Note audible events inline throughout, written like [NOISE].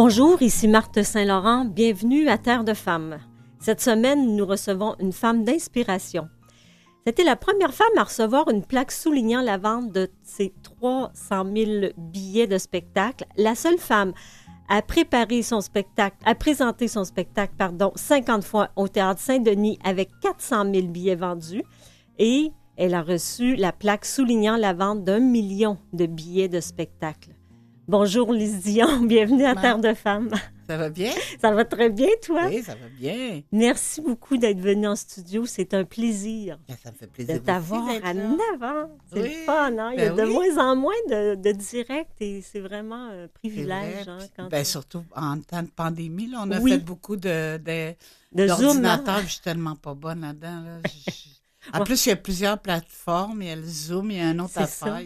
Bonjour, ici Marthe Saint-Laurent. Bienvenue à Terre de Femmes. Cette semaine, nous recevons une femme d'inspiration. C'était la première femme à recevoir une plaque soulignant la vente de ses 300 000 billets de spectacle. La seule femme à préparer son spectacle, à présenter son spectacle, pardon, 50 fois au Théâtre Saint-Denis avec 400 000 billets vendus. Et elle a reçu la plaque soulignant la vente d'un million de billets de spectacle. Bonjour Lise Dion, [LAUGHS] bienvenue à Terre de Femmes. Ça va bien? Ça va très bien, toi? Oui, ça va bien. Merci beaucoup d'être venu en studio. C'est un plaisir. ça me fait plaisir de t'avoir à 9 ans. C'est oui, le fun, hein? Il y a ben de oui. moins en moins de, de direct et c'est vraiment un privilège. Vrai, hein, quand ben, surtout en temps de pandémie, là, on a Oui. fait beaucoup de, de, de Zoom. hein? d'ordinateurs. Je suis tellement pas bonne là-dedans. là. [LAUGHS] En plus, il y a plusieurs plateformes. Il y a le Zoom, il y a un autre affaire.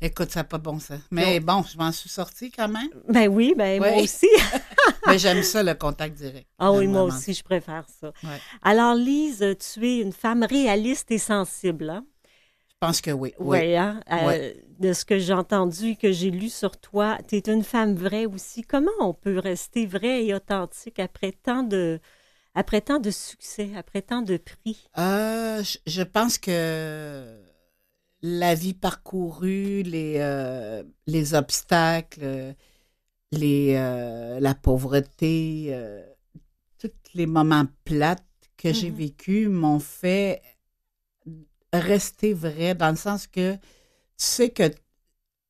Ça. Écoute, ça n'a pas bon sens. Mais bon, je m'en suis sortie quand même. Ben oui, ben moi aussi. [LAUGHS] Mais j'aime ça, le contact direct. Ah oui, moi aussi, je préfère ça. Ouais. Alors, Lise, tu es une femme réaliste et sensible. Hein? Je pense que oui. Oui. Hein? Euh, Ouais. de ce que j'ai entendu, que j'ai lu sur toi, tu es une femme vraie aussi. Comment on peut rester vrai et authentique après tant de, après tant de succès, après tant de prix? Euh, je, je pense que la vie parcourue, les, euh, les obstacles, euh, les, euh, la pauvreté, euh, tous les moments plates que j'ai Mhm. vécus m'ont fait rester vrai dans le sens que tu sais que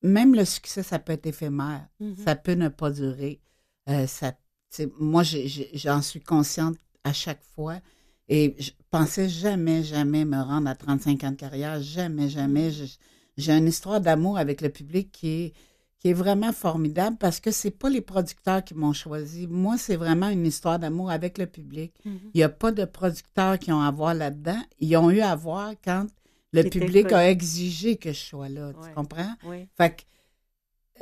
même le succès, ça peut être éphémère. Ça peut ne pas durer. Ça, moi, j'en suis consciente à chaque fois. Et je pensais jamais, jamais me rendre à 35 ans de carrière. Jamais, jamais. J'ai une histoire d'amour avec le public qui est, qui est vraiment formidable parce que c'est pas les producteurs qui m'ont choisi. Moi, c'est vraiment une histoire d'amour avec le public. Mhm. Il n'y a pas de producteurs qui ont à voir là-dedans. Ils ont eu à voir quand le public a exigé que je sois là. Ouais. Tu comprends? Oui. Fait que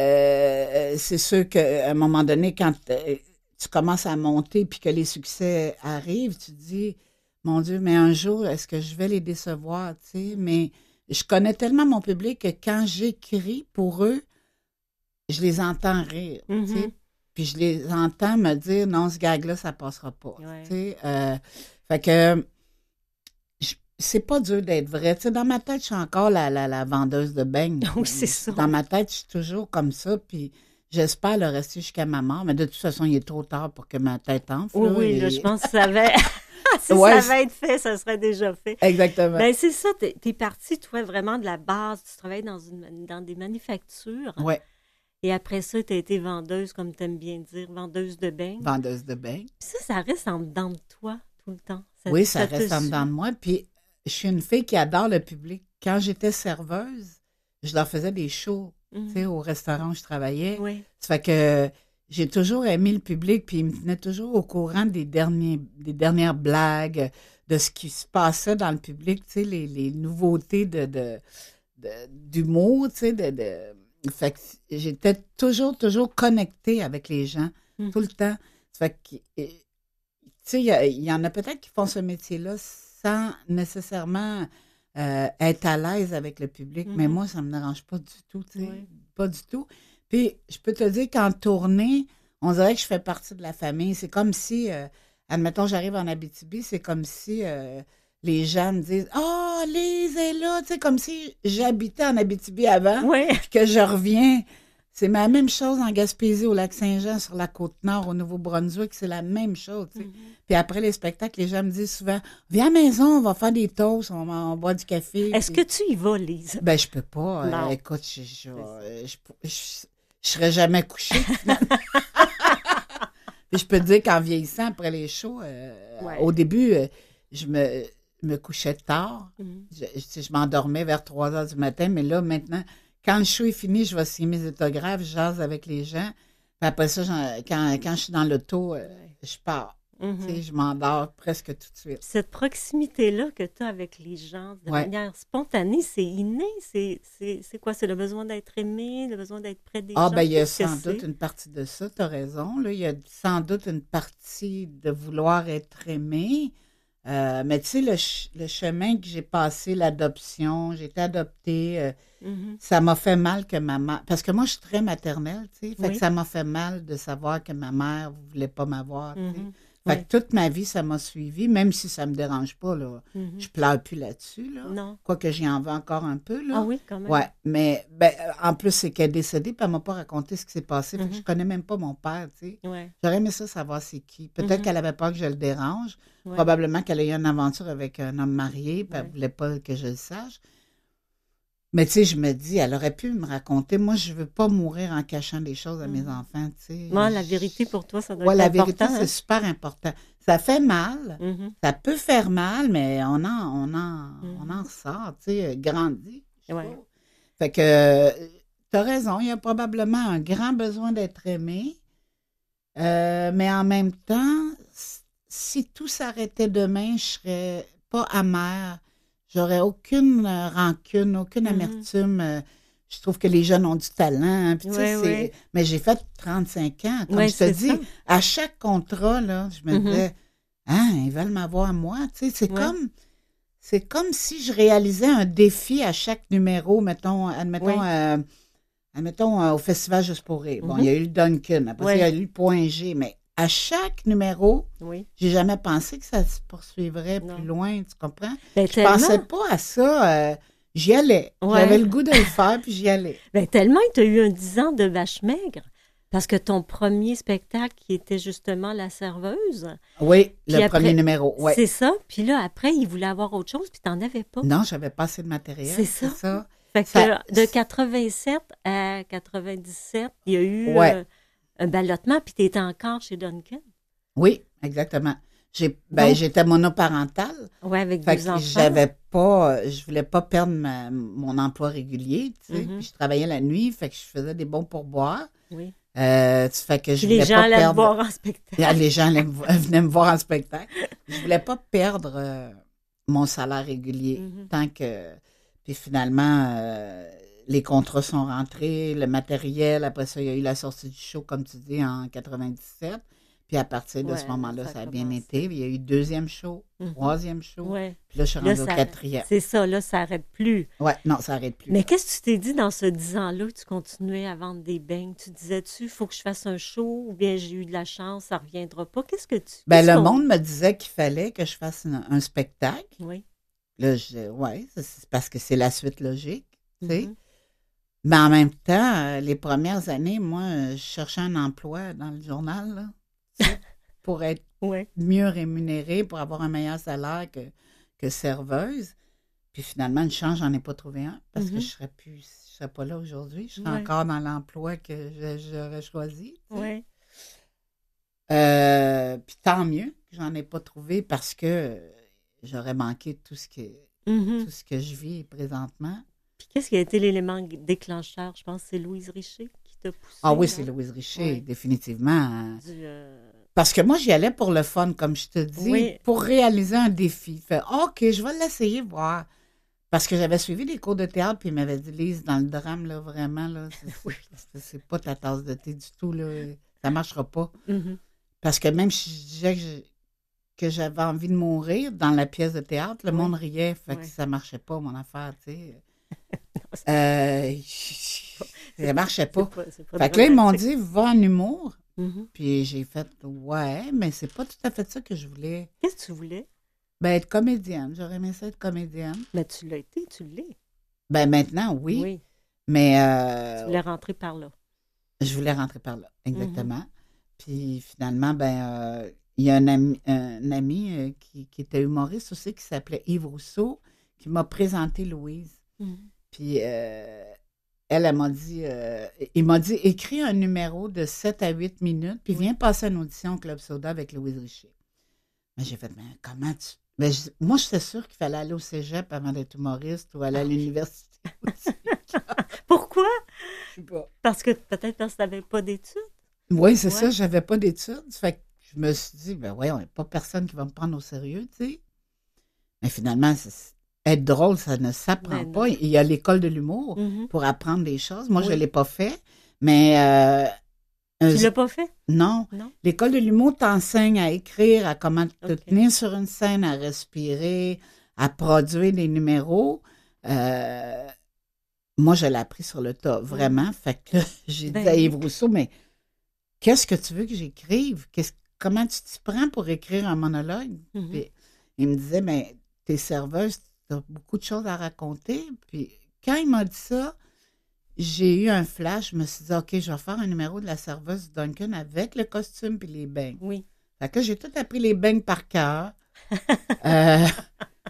euh, c'est sûr qu'à un moment donné, quand euh, tu commences à monter puis que les succès arrivent, tu te dis, mon Dieu, mais un jour, est-ce que je vais les décevoir, tu sais? Mais je connais tellement mon public que quand j'écris pour eux, je les entends rire, tu sais? Mhm. Puis je les entends me dire, non, ce gag-là, ça passera pas, Ouais. tu sais? Euh, fait que c'est pas dur d'être vrai. Tu sais, dans ma tête, je suis encore la, la, la vendeuse de beignes. [LAUGHS] Oui, c'est ça. Dans ma tête, je suis toujours comme ça, puis j'espère le rester jusqu'à ma mort. Mais de toute façon, il est trop tard pour que ma tête enfle. Oui, là, oui, et- je pense que ça avait... [LAUGHS] si Ouais, ça avait été fait, ça serait déjà fait. Exactement. Ben, c'est ça, t'es es parti, toi, vraiment de la base. Tu travailles dans, une, dans des manufactures. ouais, Et après ça, tu as été vendeuse, comme tu aimes bien dire, vendeuse de bain. vendeuse de beignes. Puis ça, ça reste en dedans de toi tout le temps. Oui, ça, te reste en dedans de moi. Puis je suis une fille qui adore le public. Quand j'étais serveuse, je leur faisais des shows, Mhm. tu sais, au restaurant où je travaillais. Oui. Ça fait que j'ai toujours aimé le public, puis il me tenait toujours au courant des, derniers, des dernières blagues, de ce qui se passait dans le public, tu sais, les, les nouveautés de, de, de- d'humour, tu sais, de, de- fait que j'étais toujours, toujours connectée avec les gens, Mhm. tout le temps. Fait que, tu sais, il y, en a peut-être qui font ce métier-là sans nécessairement euh, être à l'aise avec le public, mais Mhm. moi, ça me dérange pas du tout, tu sais, Oui. pas du tout. Puis, je peux te dire qu'en tournée, on dirait que je fais partie de la famille. C'est comme si, euh, admettons, j'arrive en Abitibi, c'est comme si euh, les gens me disent Oh, Lise est là, tu sais, comme si j'habitais en Abitibi avant, Oui. puis que je reviens. C'est la même chose en Gaspésie, au lac Saint-Jean, sur la côte nord, au Nouveau-Brunswick, c'est la même chose. tu sais. Mhm. Puis après les spectacles, les gens me disent souvent Viens à la maison, on va faire des toasts, on, va- on boit du café. Est-ce Puis- que tu y vas, Lise? ben, je peux pas. Non. Euh, écoute, je, je, je, je- serais jamais couchée. [LAUGHS] Puis je peux te dire qu'en vieillissant, après les shows, euh, Ouais. au début, euh, je me, me couchais tard. Mhm. Je, je- je m'endormais vers 3 heures du matin, mais là, maintenant, quand le show est fini, je vais signer mes autographes, je jase avec les gens. Puis après ça, quand je suis dans l'auto, euh, je pars. Mhm. Je m'endors presque tout de suite. Cette proximité-là que tu as avec les gens de Ouais. manière spontanée, c'est inné? C'est quoi? C'est le besoin d'être aimé, le besoin d'être près des Ah, gens? ben, il y a sans doute une partie de ça, tu as raison. Là. Il y a sans doute une partie de vouloir être aimé. Euh, mais tu sais, le, ch- le chemin que j'ai passé, l'adoption, j'ai été adoptée, euh, Mhm. ça m'a fait mal que ma mère. Parce que moi, je suis très maternelle, tu sais. Fait Oui. que ça m'a fait mal de savoir que ma mère ne voulait pas m'avoir. sais. Fait Oui. que toute ma vie, ça m'a suivi, même si ça me dérange pas, là. Mhm. Je pleure plus là-dessus, là. Non. Quoique j'y en veux encore un peu, là. Ah oui, quand même. Ouais, mais ben, en plus, c'est qu'elle est décédée, puis elle m'a pas raconté ce qui s'est passé. Fait que je connais même pas mon père, tu sais. Ouais. J'aurais aimé ça savoir c'est qui. Peut-être Mhm. qu'elle avait peur que je le dérange. Ouais. Probablement qu'elle a eu une aventure avec un homme marié, puis elle voulait pas que je le sache. Mais tu sais, je me dis, elle aurait pu me raconter. Moi, je veux pas mourir en cachant des choses à mes Mhm. enfants, tu sais. La vérité pour toi, ça doit Ouais, être la important. vérité, c'est super important. Ça fait mal. hein? Mhm. Ça peut faire mal, mais on en, on en, on Mhm. en ressort, tu sais, grandi. Ouais. Fait que, tu as raison, il y a probablement un grand besoin d'être aimé. Euh, mais en même temps, si tout s'arrêtait demain, je serais pas amère. J'aurais aucune euh, rancune, aucune Mhm. amertume. Euh, Je trouve que les jeunes ont du talent. hein, puis. Mais j'ai fait 35 ans. Comme je te dis, ça. à chaque contrat, là, je me Mhm. disais, ah, ils veulent m'avoir moi. C'est comme, c'est comme si je réalisais un défi à chaque numéro, mettons, admettons, euh, admettons euh, au Festival Juste pour rire. Bon, il y a eu le Duncan, après ça, il y a eu le Point G, mais à chaque numéro, Oui. j'ai jamais pensé que ça se poursuivrait Non. plus loin, tu comprends? Ben, Je tellement, pensais pas à ça. euh, j'y allais. Ouais. J'avais le goût de le faire, puis j'y allais. [LAUGHS] ben, tellement que tu as eu un 10 ans de vache maigre. Parce que ton premier spectacle, qui était justement La Serveuse, Oui, le après, premier numéro. Ouais. c'est ça. Puis là, après, il voulait avoir autre chose, puis tu n'en avais pas. Non, j'avais pas assez de matériel. C'est C'est ça. ça. Fait que Ça- de 87 à 97, il y a eu Ouais. euh, un ballottement, puis tu étais encore chez Duncan. Oui, exactement. J'ai, ben, j'étais monoparentale. Oui, avec Fait deux enfants. j'avais pas, je voulais pas perdre ma- mon emploi régulier, tu sais. Mhm. Puis je travaillais la nuit, fait que je faisais des bons pourboires. Oui. Euh, fait que je les voulais gens pas allaient perdre. voir en spectacle. Ah, les gens me [LAUGHS] venaient me voir en spectacle. Je voulais pas perdre euh, mon salaire régulier Mhm. tant que. Puis finalement, euh, les contrats sont rentrés, le matériel. Après ça, il y a eu la sortie du show, comme tu dis, en 97. Puis à partir de Ouais, ce moment-là, ça a ça a bien été. Il y a eu deuxième show, Mhm. troisième show. Ouais. Puis là, je suis rendue au quatrième. C'est ça, là, ça n'arrête plus. Ouais, non, ça arrête plus. Mais qu'est-ce que tu t'es dit dans ce 10 ans-là tu continuais à vendre des beignes? Tu disais-tu, il faut que je fasse un show ou bien j'ai eu de la chance, ça ne reviendra pas? Qu'est-ce que tu. Ben, le monde me disait qu'il fallait que je fasse un, un spectacle. Oui. Là, je, ouais, c'est parce que c'est la suite logique, tu sais. Mais en même temps, euh, les premières années, moi, euh, je cherchais un emploi dans le journal, là, [LAUGHS] pour être Ouais. mieux rémunérée, pour avoir un meilleur salaire que, que serveuse. Puis finalement, une chance, j'en ai pas trouvé un parce que Mhm. je serais plus, je serais pas là aujourd'hui. Je serais Ouais. encore dans l'emploi que j'aurais choisi. tu sais. Ouais. Euh, puis tant mieux que j'en ai pas trouvé parce que j'aurais manqué tout ce que Mhm. tout ce que je vis présentement. Puis qu'est-ce qui a été l'élément déclencheur? Je pense que c'est Louise Richer qui t'a poussé. Ah oui, c'est Louise Richer, définitivement. du, euh, Parce que moi, j'y allais pour le fun, comme je te dis, Oui. pour réaliser un défi. Fait, OK, je vais l'essayer, voir. Parce que j'avais suivi des cours de théâtre, puis il m'avait dit, Lise, dans le drame, là, vraiment, là, c'est- [LAUGHS] pas ta tasse de thé du tout, là. Ça marchera pas. mhm. Parce que même si je disais que que j'avais envie de mourir dans la pièce de théâtre, le Oui. monde riait, fait que Oui. ça marchait pas, mon affaire, tu sais. [LAUGHS] Euh, ça marchait pas. Pas- Fait que là, ils m'ont dit, va en humour. Mhm. Puis j'ai fait, ouais, mais c'est pas tout à fait ça que je voulais. Qu'est-ce que tu voulais? Ben, être comédienne. J'aurais aimé ça être comédienne. Mais tu l'as été, tu l'es. Ben, maintenant, oui. Mais euh, Tu voulais rentrer par là. je voulais rentrer par là, exactement. Puis finalement, ben, euh, il y a un ami, un ami euh, qui, qui était humoriste aussi qui s'appelait Yves Rousseau qui m'a présenté Louise. Mhm. Puis euh, elle, elle m'a dit, euh, il m'a dit, écris un numéro de 7 à 8 minutes, puis viens passer une audition au Club Soda avec Louise Richer. Mais j'ai fait, mais comment tu. Ben, je- moi, j'étais sûre qu'il fallait aller au cégep avant d'être humoriste ou aller à l'université. [LAUGHS] aussi. Pourquoi? Je sais pas. Parce que peut-être parce que tu n'avais pas d'études? Oui, c'est Ouais. ça, j'avais pas d'études. Fait que je me suis dit, ben voyons, il n'y a pas personne qui va me prendre au sérieux, tu sais. Mais finalement, c'est- être drôle, ça ne s'apprend Ben pas. Il y a l'école de l'humour Mhm. pour apprendre des choses. Moi, je ne l'ai pas fait, mais euh, Tu l'as pas fait? non. Non? L'école de l'humour t'enseigne à écrire, à comment te tenir sur une scène, à respirer, à produire des numéros. Euh, moi, je l'ai appris sur le tas, vraiment. Fait que [LAUGHS] j'ai Ben dit à oui. Yves Rousseau, mais qu'est-ce que tu veux que j'écrive? Qu'est-ce- comment tu t'y prends pour écrire un monologue? Mhm. Puis il me disait, mais t'es serveuse, t'as beaucoup de choses à raconter. Puis quand il m'a dit ça, j'ai eu un flash. Je me suis dit, OK, je vais faire un numéro de la serveuse du Duncan avec le costume puis les beignes. Oui. Fait que j'ai tout appris les beignes par cœur. [LAUGHS] Euh,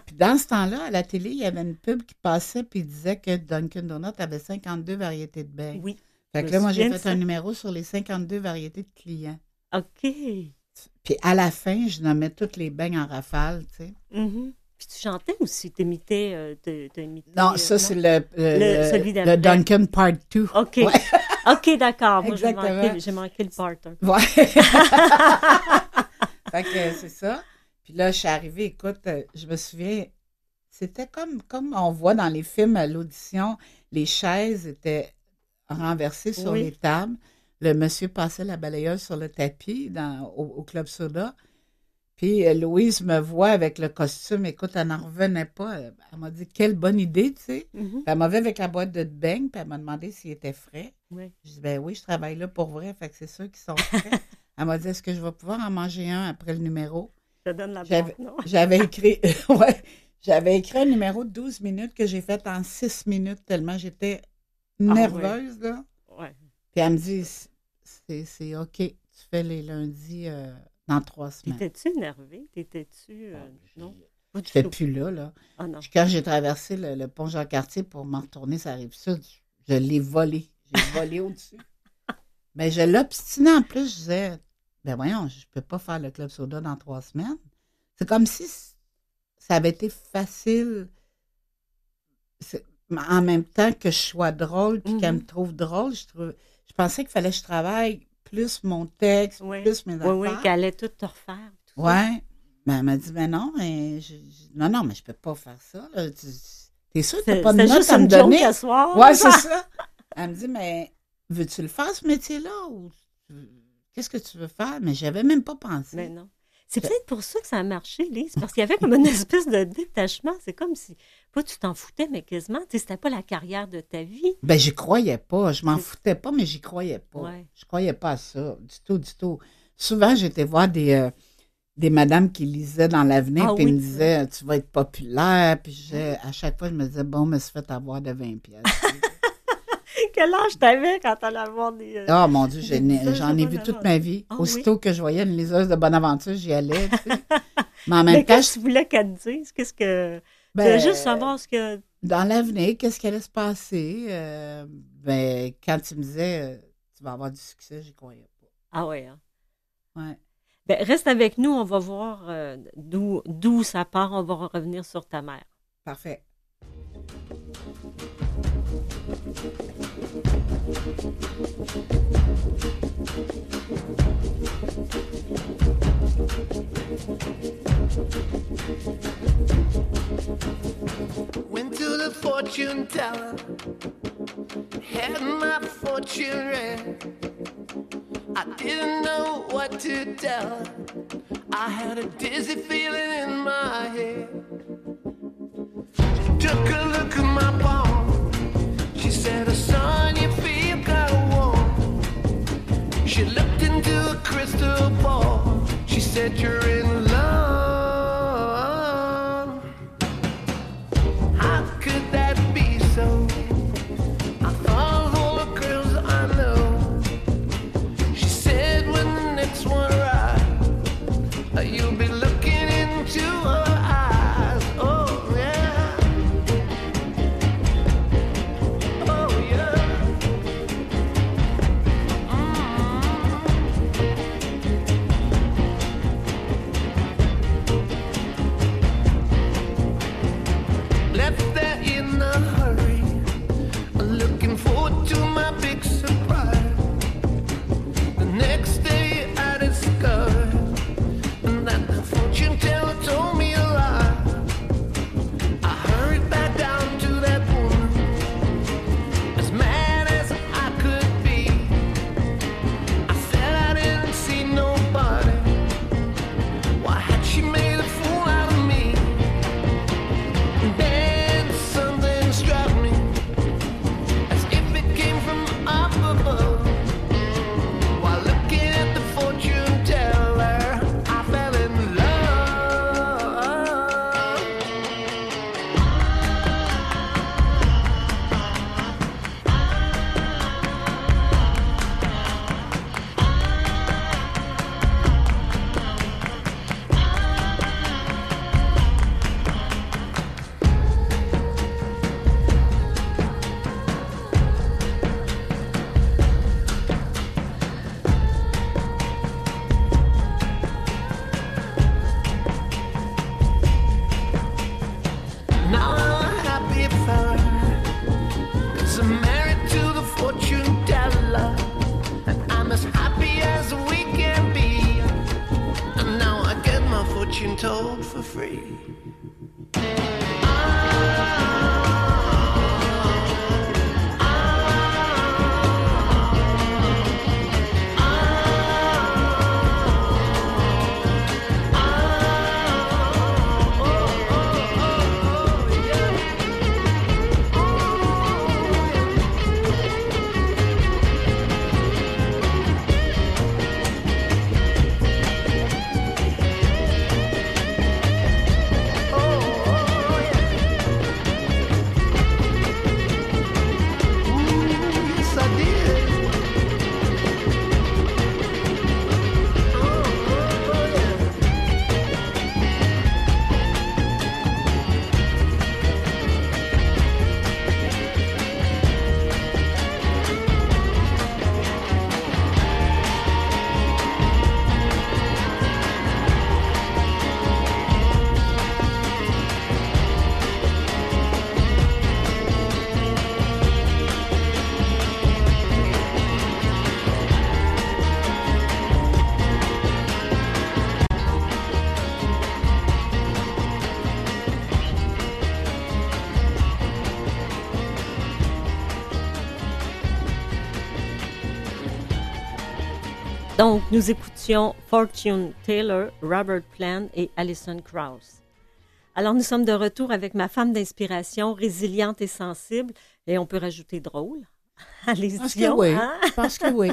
puis dans ce temps-là, à la télé, il y avait une pub qui passait puis disait que Dunkin' Donuts avait 52 variétés de beignes. Oui. Fait que là, moi, j'ai fait ça. un numéro sur les 52 variétés de clients. OK. Puis à la fin, je nommais toutes les beignes en rafale, tu sais. Mhm. Puis tu chantais aussi, euh, t'as- t'as imité, Non, euh, ça, c'est le, le, celui. Duncan Part 2. OK. Ouais. [LAUGHS] OK, d'accord. Moi, j'ai manqué, j'ai manqué le part 1. Ouais. [LAUGHS] fait que c'est ça. Puis là, je suis arrivée, écoute, euh, je me souviens, c'était comme, comme on voit dans les films à l'audition, les chaises étaient renversées sur Oui. les tables. Le monsieur passait la balayeuse sur le tapis dans, au, au Club Soda. Puis euh, Louise me voit avec le costume. Écoute, elle n'en revenait pas. Elle elle m'a dit, quelle bonne idée, tu sais. Mhm. Elle m'a vu avec la boîte de beignes, puis elle m'a demandé s'il était frais. Oui. Je dis, ben oui, je travaille là pour vrai, fait que c'est sûr qu'ils sont frais. [LAUGHS] Elle m'a dit, est-ce que je vais pouvoir en manger un après le numéro? Je te donne la J'avais- boîte, non? J'avais [LAUGHS] écrit, [LAUGHS] ouais, j'avais écrit un numéro de 12 minutes que j'ai fait en 6 minutes tellement j'étais nerveuse, là. Ouais. Puis elle me dit, c'est, c'est OK, tu fais les lundis euh, dans trois semaines. T'étais-tu énervé? T'étais-tu... euh, non? Du Je fais tout. plus là, là. Ah non. Puis quand j'ai traversé le, le pont Jean-Cartier pour m'en retourner sur la rive sud, je l'ai volé. J'ai [LAUGHS] volé au-dessus. Mais je l'obstinais en plus. Je disais, ben voyons, je peux pas faire le club soda dans trois semaines. C'est comme si ça avait été facile. En même temps que je sois drôle puis qu'elle Mhm. me trouve drôle, je, trouve, je pensais qu'il fallait que je travaille plus mon texte, Oui. plus mes Oui, oui, affaires. qu'elle allait tout te refaire. tout ça. Ouais. Ben, elle m'a dit, ben non, mais je, je- non, non, mais je peux pas faire ça. là. Tu- T'es sûr que t'as pas de notes à me donner? soir. Ouais, c'est [LAUGHS] ça. Elle me dit, mais veux-tu le faire, ce métier-là? Ou qu'est-ce que tu veux faire? Mais j'avais même pas pensé. Mais non. C'est peut-être pour ça que ça a marché, Lise, parce qu'il y avait comme une [LAUGHS] espèce de détachement. C'est comme si, pas tu t'en foutais, mais quasiment, tu sais, c'était pas la carrière de ta vie. Ben, j'y croyais pas. Je m'en C'est- foutais pas, mais j'y croyais pas. Ouais. Je croyais pas à ça. Du tout, du tout. Souvent, j'étais voir des, euh, des madames qui lisaient dans l'avenir, Ah puis oui. ils me disaient, tu vas être populaire. Puis j'ai- à chaque fois, je me disais, bon, me suis fait avoir de 20 pièces. [LAUGHS] Quel âge t'avais quand t'allais avoir des. euh, Oh mon Dieu, j'en ai, vu toute ma vie. Ah Aussitôt que je voyais une liseuse de Bonaventure, j'y allais. tu sais. [LAUGHS] Mais en même Mais temps, qu'est-ce que tu voulais qu'elle te dise? Qu'est-ce que. tu ben, juste savoir ce que. dans l'avenir, qu'est-ce qui allait se passer? Euh, ben, quand tu me disais, euh, tu vas avoir du succès, j'y croyais Ah ouais. hein? pas. Ouais. Ben, reste avec nous, on va voir euh, d'où d'où ça part. On va revenir sur ta mère. Parfait. Went to the fortune teller, had my fortune read. I didn't know what to tell. I had a dizzy feeling in my head. Took a look at my palm. She said, "Oh, "Son, you feel kind of warm." She looked into a crystal ball. She said, "You're in love." Told for free. Donc, nous écoutions Fortune Taylor, Robert Plant et Alison Krauss. Alors, nous sommes de retour avec ma femme d'inspiration, résiliente et sensible, et on peut rajouter drôle. [LAUGHS] Allez-y. Pense que oui. hein? [LAUGHS] Pense que oui.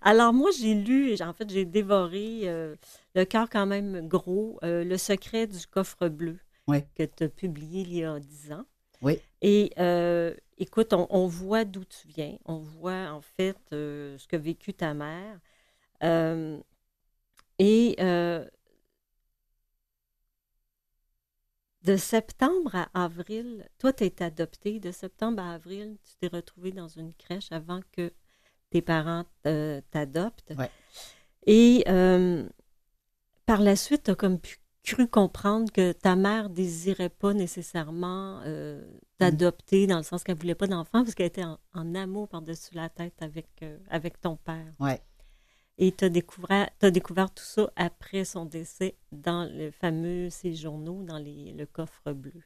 Alors, moi, j'ai lu, en fait, j'ai dévoré euh, le cœur quand même gros, euh, Le secret du coffre bleu, Oui. que tu as publié il y a dix ans. Oui. Et euh, écoute, on, on voit d'où tu viens. On voit, en fait, ce qu'a vécu ta mère. Euh, et euh, de septembre à avril, toi, tu été adoptée. De septembre à avril, tu t'es retrouvée dans une crèche avant que tes parents euh, t'adoptent. Ouais. Et euh, par la suite, tu as comme pu- cru comprendre que ta mère désirait pas nécessairement euh, t'adopter dans le sens qu'elle voulait pas d'enfant parce qu'elle était en, en amour par-dessus la tête avec, euh, avec ton père. Ouais. Et tu as découvert, tout ça après son décès dans le fameux séjournaux, dans les, le coffre bleu.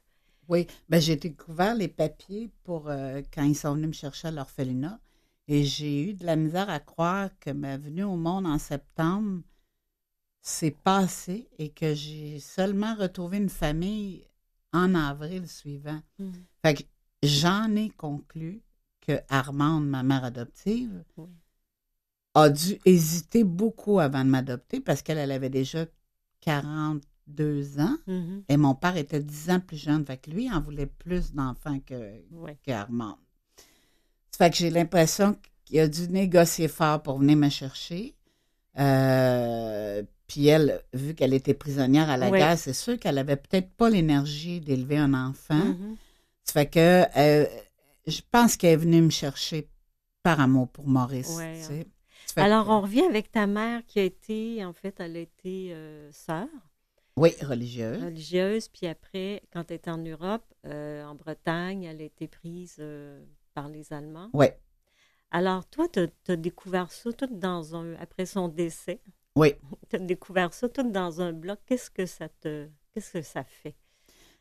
Oui, ben, j'ai découvert les papiers pour euh, quand ils sont venus me chercher à l'orphelinat. Et j'ai eu de la misère à croire que ma venue au monde en septembre s'est passée et que j'ai seulement retrouvé une famille en avril suivant. Fait que j'en ai conclu que Armande, ma mère adoptive, Oui. A dû hésiter beaucoup avant de m'adopter parce qu'elle elle avait déjà 42 ans Mhm. et mon père était 10 ans plus jeune. Fait que lui, il en voulait plus d'enfants que, Ouais. qu'Armande. Ça fait que j'ai l'impression qu'il a dû négocier fort pour venir me chercher. Euh, puis elle, vu qu'elle était prisonnière à la Ouais. guerre, c'est sûr qu'elle avait peut-être pas l'énergie d'élever un enfant. Mhm. Ça fait que euh, je pense qu'elle est venue me chercher par amour pour Maurice. Ouais, tu sais. Alors, on revient avec ta mère qui a été, en fait, elle a été euh, sœur Oui, religieuse. religieuse, puis après, quand elle était en Europe, euh, en Bretagne, elle a été prise euh, par les Allemands. Oui, Alors, toi, tu as découvert ça tout dans un, après son décès, oui. [LAUGHS] tu as découvert ça tout dans un bloc. Qu'est-ce que ça te, qu'est-ce que ça fait?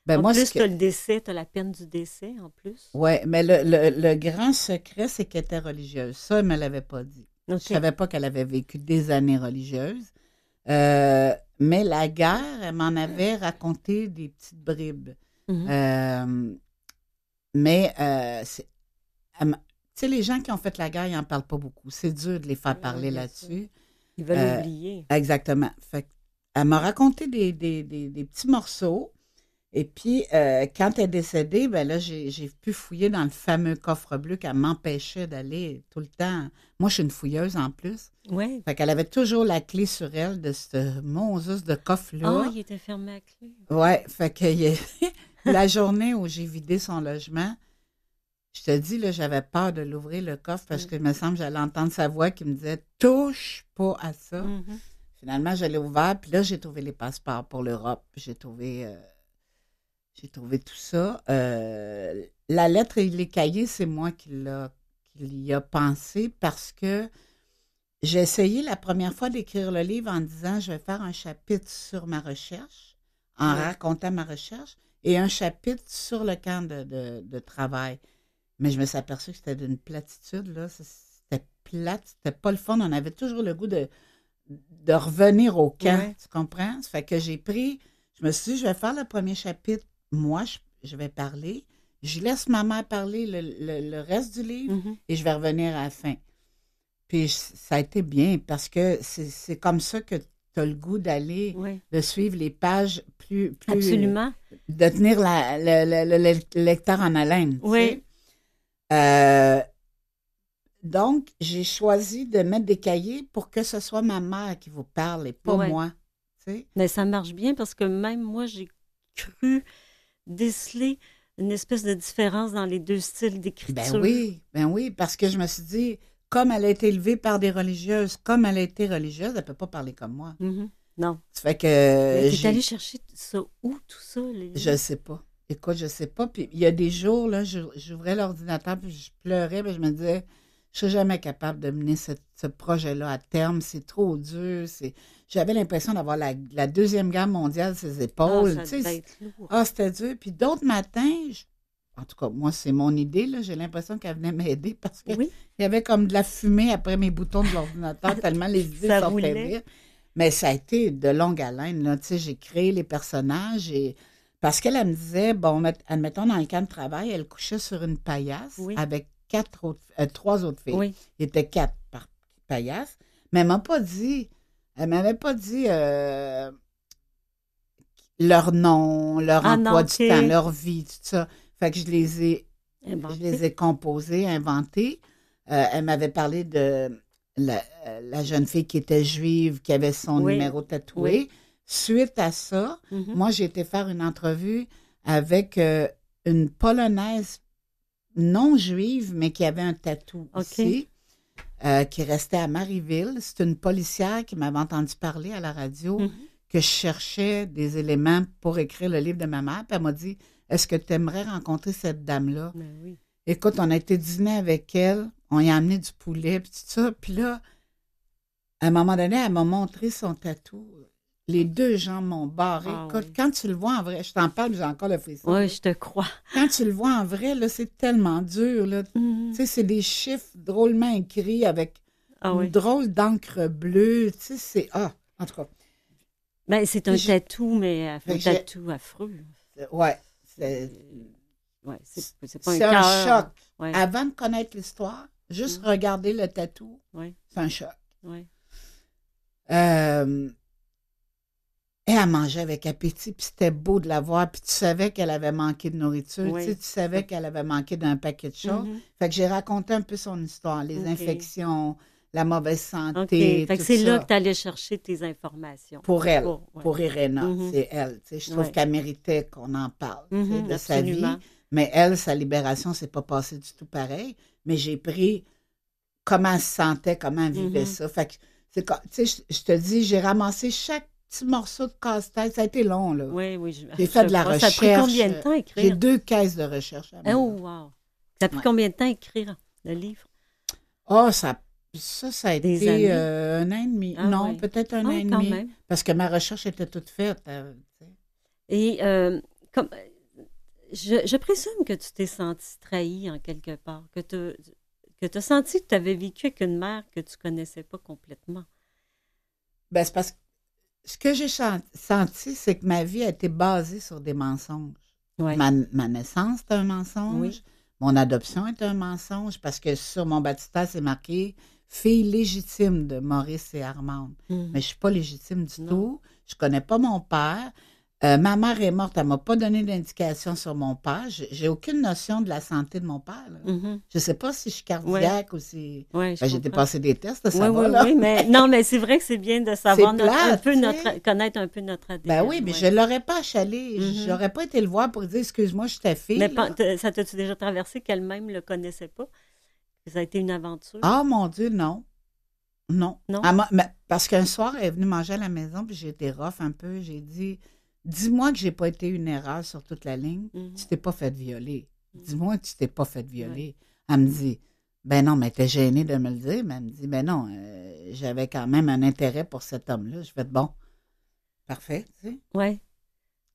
Ben, en moi, plus, ce tu que- le décès, tu as la peine du décès, en plus. Oui, mais le, le- le grand secret, c'est qu'elle était religieuse. Ça, elle ne me l'avait pas dit. Je savais pas qu'elle avait vécu des années religieuses. Euh, mais la guerre, elle m'en avait raconté des petites bribes. Mhm. Euh, mais, euh, tu sais, les gens qui ont fait la guerre, ils n'en parlent pas beaucoup. C'est dur de les faire Oui, parler là-dessus. Ils veulent oublier. Exactement. Fait elle m'a raconté des, des, des, des petits morceaux. Et puis, euh, quand elle est décédée, ben là, j'ai pu fouiller dans le fameux coffre bleu qu'elle m'empêchait d'aller tout le temps. Moi, je suis une fouilleuse en plus. Oui. Fait qu'elle avait toujours la clé sur elle de ce Moses de Ah, coffre-là. il était fermé à clé. Ouais, fait que il [LAUGHS] la journée où j'ai vidé son logement, je te dis, là, j'avais peur de l'ouvrir le coffre parce Mm. que il me semble que j'allais entendre sa voix qui me disait Touche pas à ça. Mhm. Finalement, je l'ai ouvert, puis là, j'ai trouvé les passeports pour l'Europe. J'ai trouvé, euh, j'ai trouvé tout ça. Euh, la lettre et les cahiers, c'est moi qui, l'a, qui y a pensé parce que j'ai essayé la première fois d'écrire le livre en disant je vais faire un chapitre sur ma recherche, en Ouais. racontant ma recherche, et un chapitre sur le camp de, de- de travail. Mais je me suis aperçue que c'était d'une platitude, là. C'était plate, c'était pas le fun. On avait toujours le goût de, de revenir au camp, Ouais. tu comprends? Ça fait que j'ai pris, je me suis dit, je vais faire le premier chapitre. Moi, je, je vais parler. Je laisse ma mère parler le, le- le reste du livre Mhm. et je vais revenir à la fin. Puis je- ça a été bien parce que c'est comme ça que tu as le goût d'aller, Oui, de suivre les pages plus. plus absolument. De tenir la- le, le- le- le lecteur en haleine. Oui. Euh, donc, j'ai choisi de mettre des cahiers pour que ce soit ma mère qui vous parle et pas moi. tu sais. Mais ça marche bien parce que même moi, j'ai cru déceler une espèce de différence dans les deux styles d'écriture? Ben oui, ben oui, parce que je me suis dit, comme elle a été élevée par des religieuses, comme elle a été religieuse, elle peut pas parler comme moi. Mhm. Non. Ça fait que. Mais T'es j'ai- allé chercher ça où, tout ça? Les... Je sais pas. Écoute, je sais pas. Puis il y a des jours, là, j'ouvrais l'ordinateur puis je pleurais, puis je me disais, je serais jamais capable de mener ce, ce projet-là à terme. C'est trop dur. C'est... J'avais l'impression d'avoir la, la Deuxième Guerre mondiale sur ses Ah, épaules. lourd. Ah, c'était dur. Puis d'autres matins, je- en tout cas, moi, c'est mon idée, là. J'ai l'impression qu'elle venait m'aider parce qu'il Oui, y avait comme de la fumée après mes boutons de l'ordinateur, [LAUGHS] tellement les idées Ça sortaient. Mais ça a été de longue haleine, j'ai créé les personnages et... Parce qu'elle, elle me disait, bon, met- admettons, dans le camp de travail, elle couchait sur une paillasse Oui. avec quatre autres, euh, trois autres filles. oui. Il était quatre par paillasse. Mais elle m'a pas dit, elle m'avait pas dit euh, leur nom, leur Ah emploi non, du temps, leur vie, tout ça. Fait que je les ai, Inventé. je les ai composés, inventés. Euh, elle m'avait parlé de la, la jeune fille qui était juive, qui avait son Oui. numéro tatoué. Oui. Suite à ça, Mhm. moi, j'ai été faire une entrevue avec euh, une Polonaise non juive, mais qui avait un tatou OK. ici, euh, qui restait à Marieville. C'est une policière qui m'avait entendu parler à la radio Mhm. que je cherchais des éléments pour écrire le livre de ma mère. Puis elle m'a dit Est-ce que tu aimerais rencontrer cette dame-là? Ben oui. Écoute, on a été dîner avec elle, on y a amené du poulet, puis tout ça. Puis là, à un moment donné, elle m'a montré son tatou. Les deux jambes m'ont barré. Ah oui. quand tu le vois en vrai, je t'en parle, j'ai encore le frisson. Oui, je te crois. Quand tu le vois en vrai, là, c'est tellement dur. Là. Tu sais, c'est des chiffres drôlement écrits avec Ah une oui. drôle d'encre bleue. Tu sais, c'est... Ah, en tout cas, Ben, c'est un tatou, mais un Fait que j'ai- tatou affreux. ouais. C'est Ouais, c'est c'est pas un un choc. Ouais, Avant de connaître l'histoire, juste Mm. regarder le tatou, ouais, c'est un choc. ouais. Euh, et elle mangeait avec appétit, puis c'était beau de la voir, puis tu savais qu'elle avait manqué de nourriture, Oui. tu, sais, tu savais qu'elle avait manqué d'un paquet de choses. Mhm. Fait que j'ai raconté un peu son histoire, les infections, la mauvaise santé. Fait que c'est là que tu allais chercher tes informations. Pour elle, Pour- ouais. pour Irena, Mhm. c'est elle. tu sais, je trouve Ouais. qu'elle méritait qu'on en parle tu sais, Mhm, de sa vie. Mais elle, sa libération, c'est pas passé du tout pareil. Mais j'ai pris comment elle se sentait, comment elle vivait ça. Fait que, tu sais, je je te dis, j'ai ramassé chaque petit morceau de casse-tête. Ça a été long, là. Oui, oui. je- J'ai fait de la crois. [LAUGHS] Ça a pris recherche, combien de temps à J'ai écrire? deux caisses de recherche. à Oh, wow. Ça a pris Ouais. combien de temps à écrire le livre? Ah, ça, ça, ça a Des été euh, un an et demi. Ah, non, peut-être un Ah, an et demi. même. Parce que ma recherche était toute faite. euh. Et euh, comme, je, je présume que tu t'es senti trahi en quelque part, que tu que as senti que tu avais vécu avec une mère que tu connaissais pas complètement. Ben, c'est parce que ce que j'ai senti, c'est que ma vie a été basée sur des mensonges. Ouais. Ma, ma naissance est un mensonge. Oui. Mon adoption est un mensonge parce que sur mon baptistère, c'est marqué fille légitime de Maurice et Armande. Mhm. Mais je suis pas légitime du Non. tout. Je connais pas mon père. Euh, ma mère est morte, elle m'a pas donné d'indication sur mon père. J'ai aucune notion de la santé de mon père. là. Mhm. Je sais pas si je suis cardiaque ou si. Ouais, Ben, j'ai dépassé des tests, ça Oui, va, oui, là. oui, mais non, mais c'est vrai que c'est bien de savoir un peu notre, connaître un peu notre ADN. Ben oui, mais ouais. je l'aurais pas achalé. Mhm. J'aurais pas été le voir pour dire excuse-moi, je suis ta fille. Mais ça t'a-tu déjà traversé qu'elle-même le connaissait pas? Ça a été une aventure? Ah mon Dieu, non. Non. Non? Mais- parce qu'un soir, elle est venue manger à la maison, puis j'ai été rough un peu. J'ai dit Dis-moi que j'ai pas été une erreur sur toute la ligne. Mhm. Tu t'es pas fait violer. Dis-moi que tu t'es pas fait violer. Elle me dit Ben non, mais était gênée de me le dire, mais elle me dit, ben non, euh, j'avais quand même un intérêt pour cet homme-là. Je fais bon, parfait, tu sais. Oui.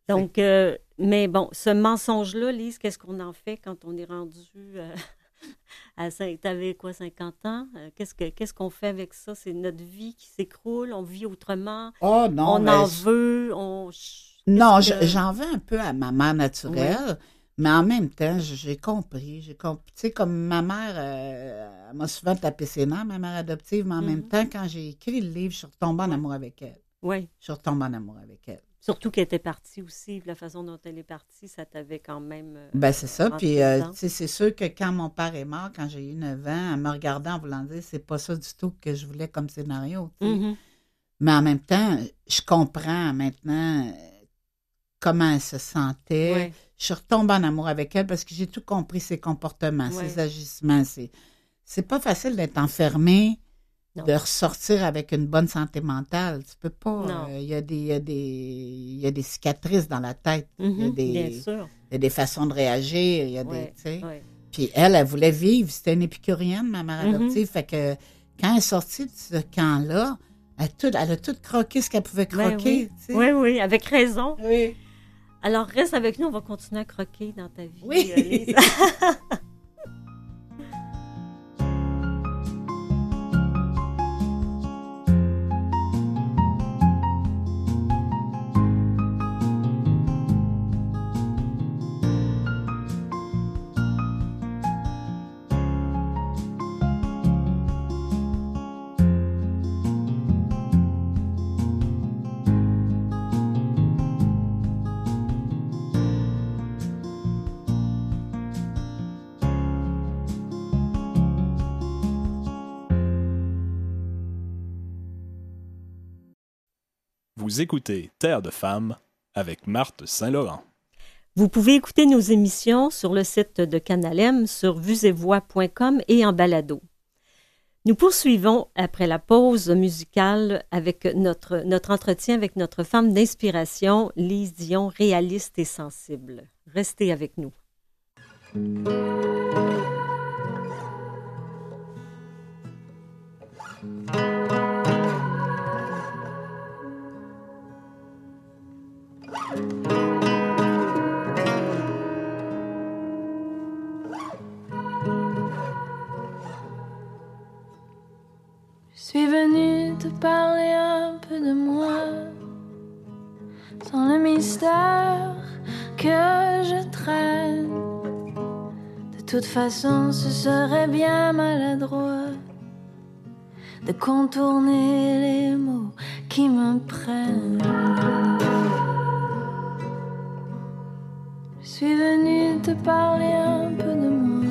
Donc, euh, mais bon, ce mensonge-là, Lise, qu'est-ce qu'on en fait quand on est rendu euh, [LAUGHS] à cin- T'avais quoi, 50 ans? Qu'est-ce que qu'est-ce qu'on fait avec ça? C'est notre vie qui s'écroule, on vit autrement, Oh non, on en veut, on. Non, que- j'en veux un peu à ma mère naturelle, mais en même temps, j'ai compris. J'ai compris. Tu sais, comme ma mère, euh, elle m'a souvent tapé ses nerfs, ma mère adoptive, mais en même Mhm. temps, quand j'ai écrit le livre, je suis retombée en amour avec elle. Oui. Je suis retombée en amour avec elle. Surtout qu'elle était partie aussi, la façon dont elle est partie, ça t'avait quand même. euh, Ben, c'est ça. Puis, euh, dedans. tu sais, c'est sûr que quand mon père est mort, quand j'ai eu 9 ans, elle me regardait en voulant dire, c'est pas ça du tout que je voulais comme scénario. Mhm. Mais en même temps, je comprends maintenant comment elle se sentait. Ouais. Je suis retombée en amour avec elle parce que j'ai tout compris ses comportements, Ouais. ses agissements. C'est, c'est pas facile d'être enfermé, Non. de ressortir avec une bonne santé mentale. Tu peux pas. Euh, Il y, a des- il y, a des- il y a des cicatrices dans la tête. Il y a Mhm, des- Bien sûr. Il y a des façons de réagir. Il y a. Ouais. Puis elle, elle voulait vivre. C'était une épicurienne, ma mère Mhm. adoptive. Fait que quand elle est sortie de ce camp-là, elle, a tout- elle a tout croqué ce qu'elle pouvait Ben croquer. sais. Oui, oui, avec raison. Oui. Alors, reste avec nous, on va continuer à croquer dans ta vie. Oui. [LAUGHS] Écoutez Terre de femmes avec Marthe Saint-Laurent. Vous pouvez écouter nos émissions sur le site de Canal M, sur vuesetvoix.com et en balado. Nous poursuivons après la pause musicale avec notre, notre entretien avec notre femme d'inspiration, Lise Dion, réaliste et sensible. Restez avec nous. Toute façon, ce serait bien maladroit de contourner les mots qui me prennent. Je suis venue te parler un peu de moi,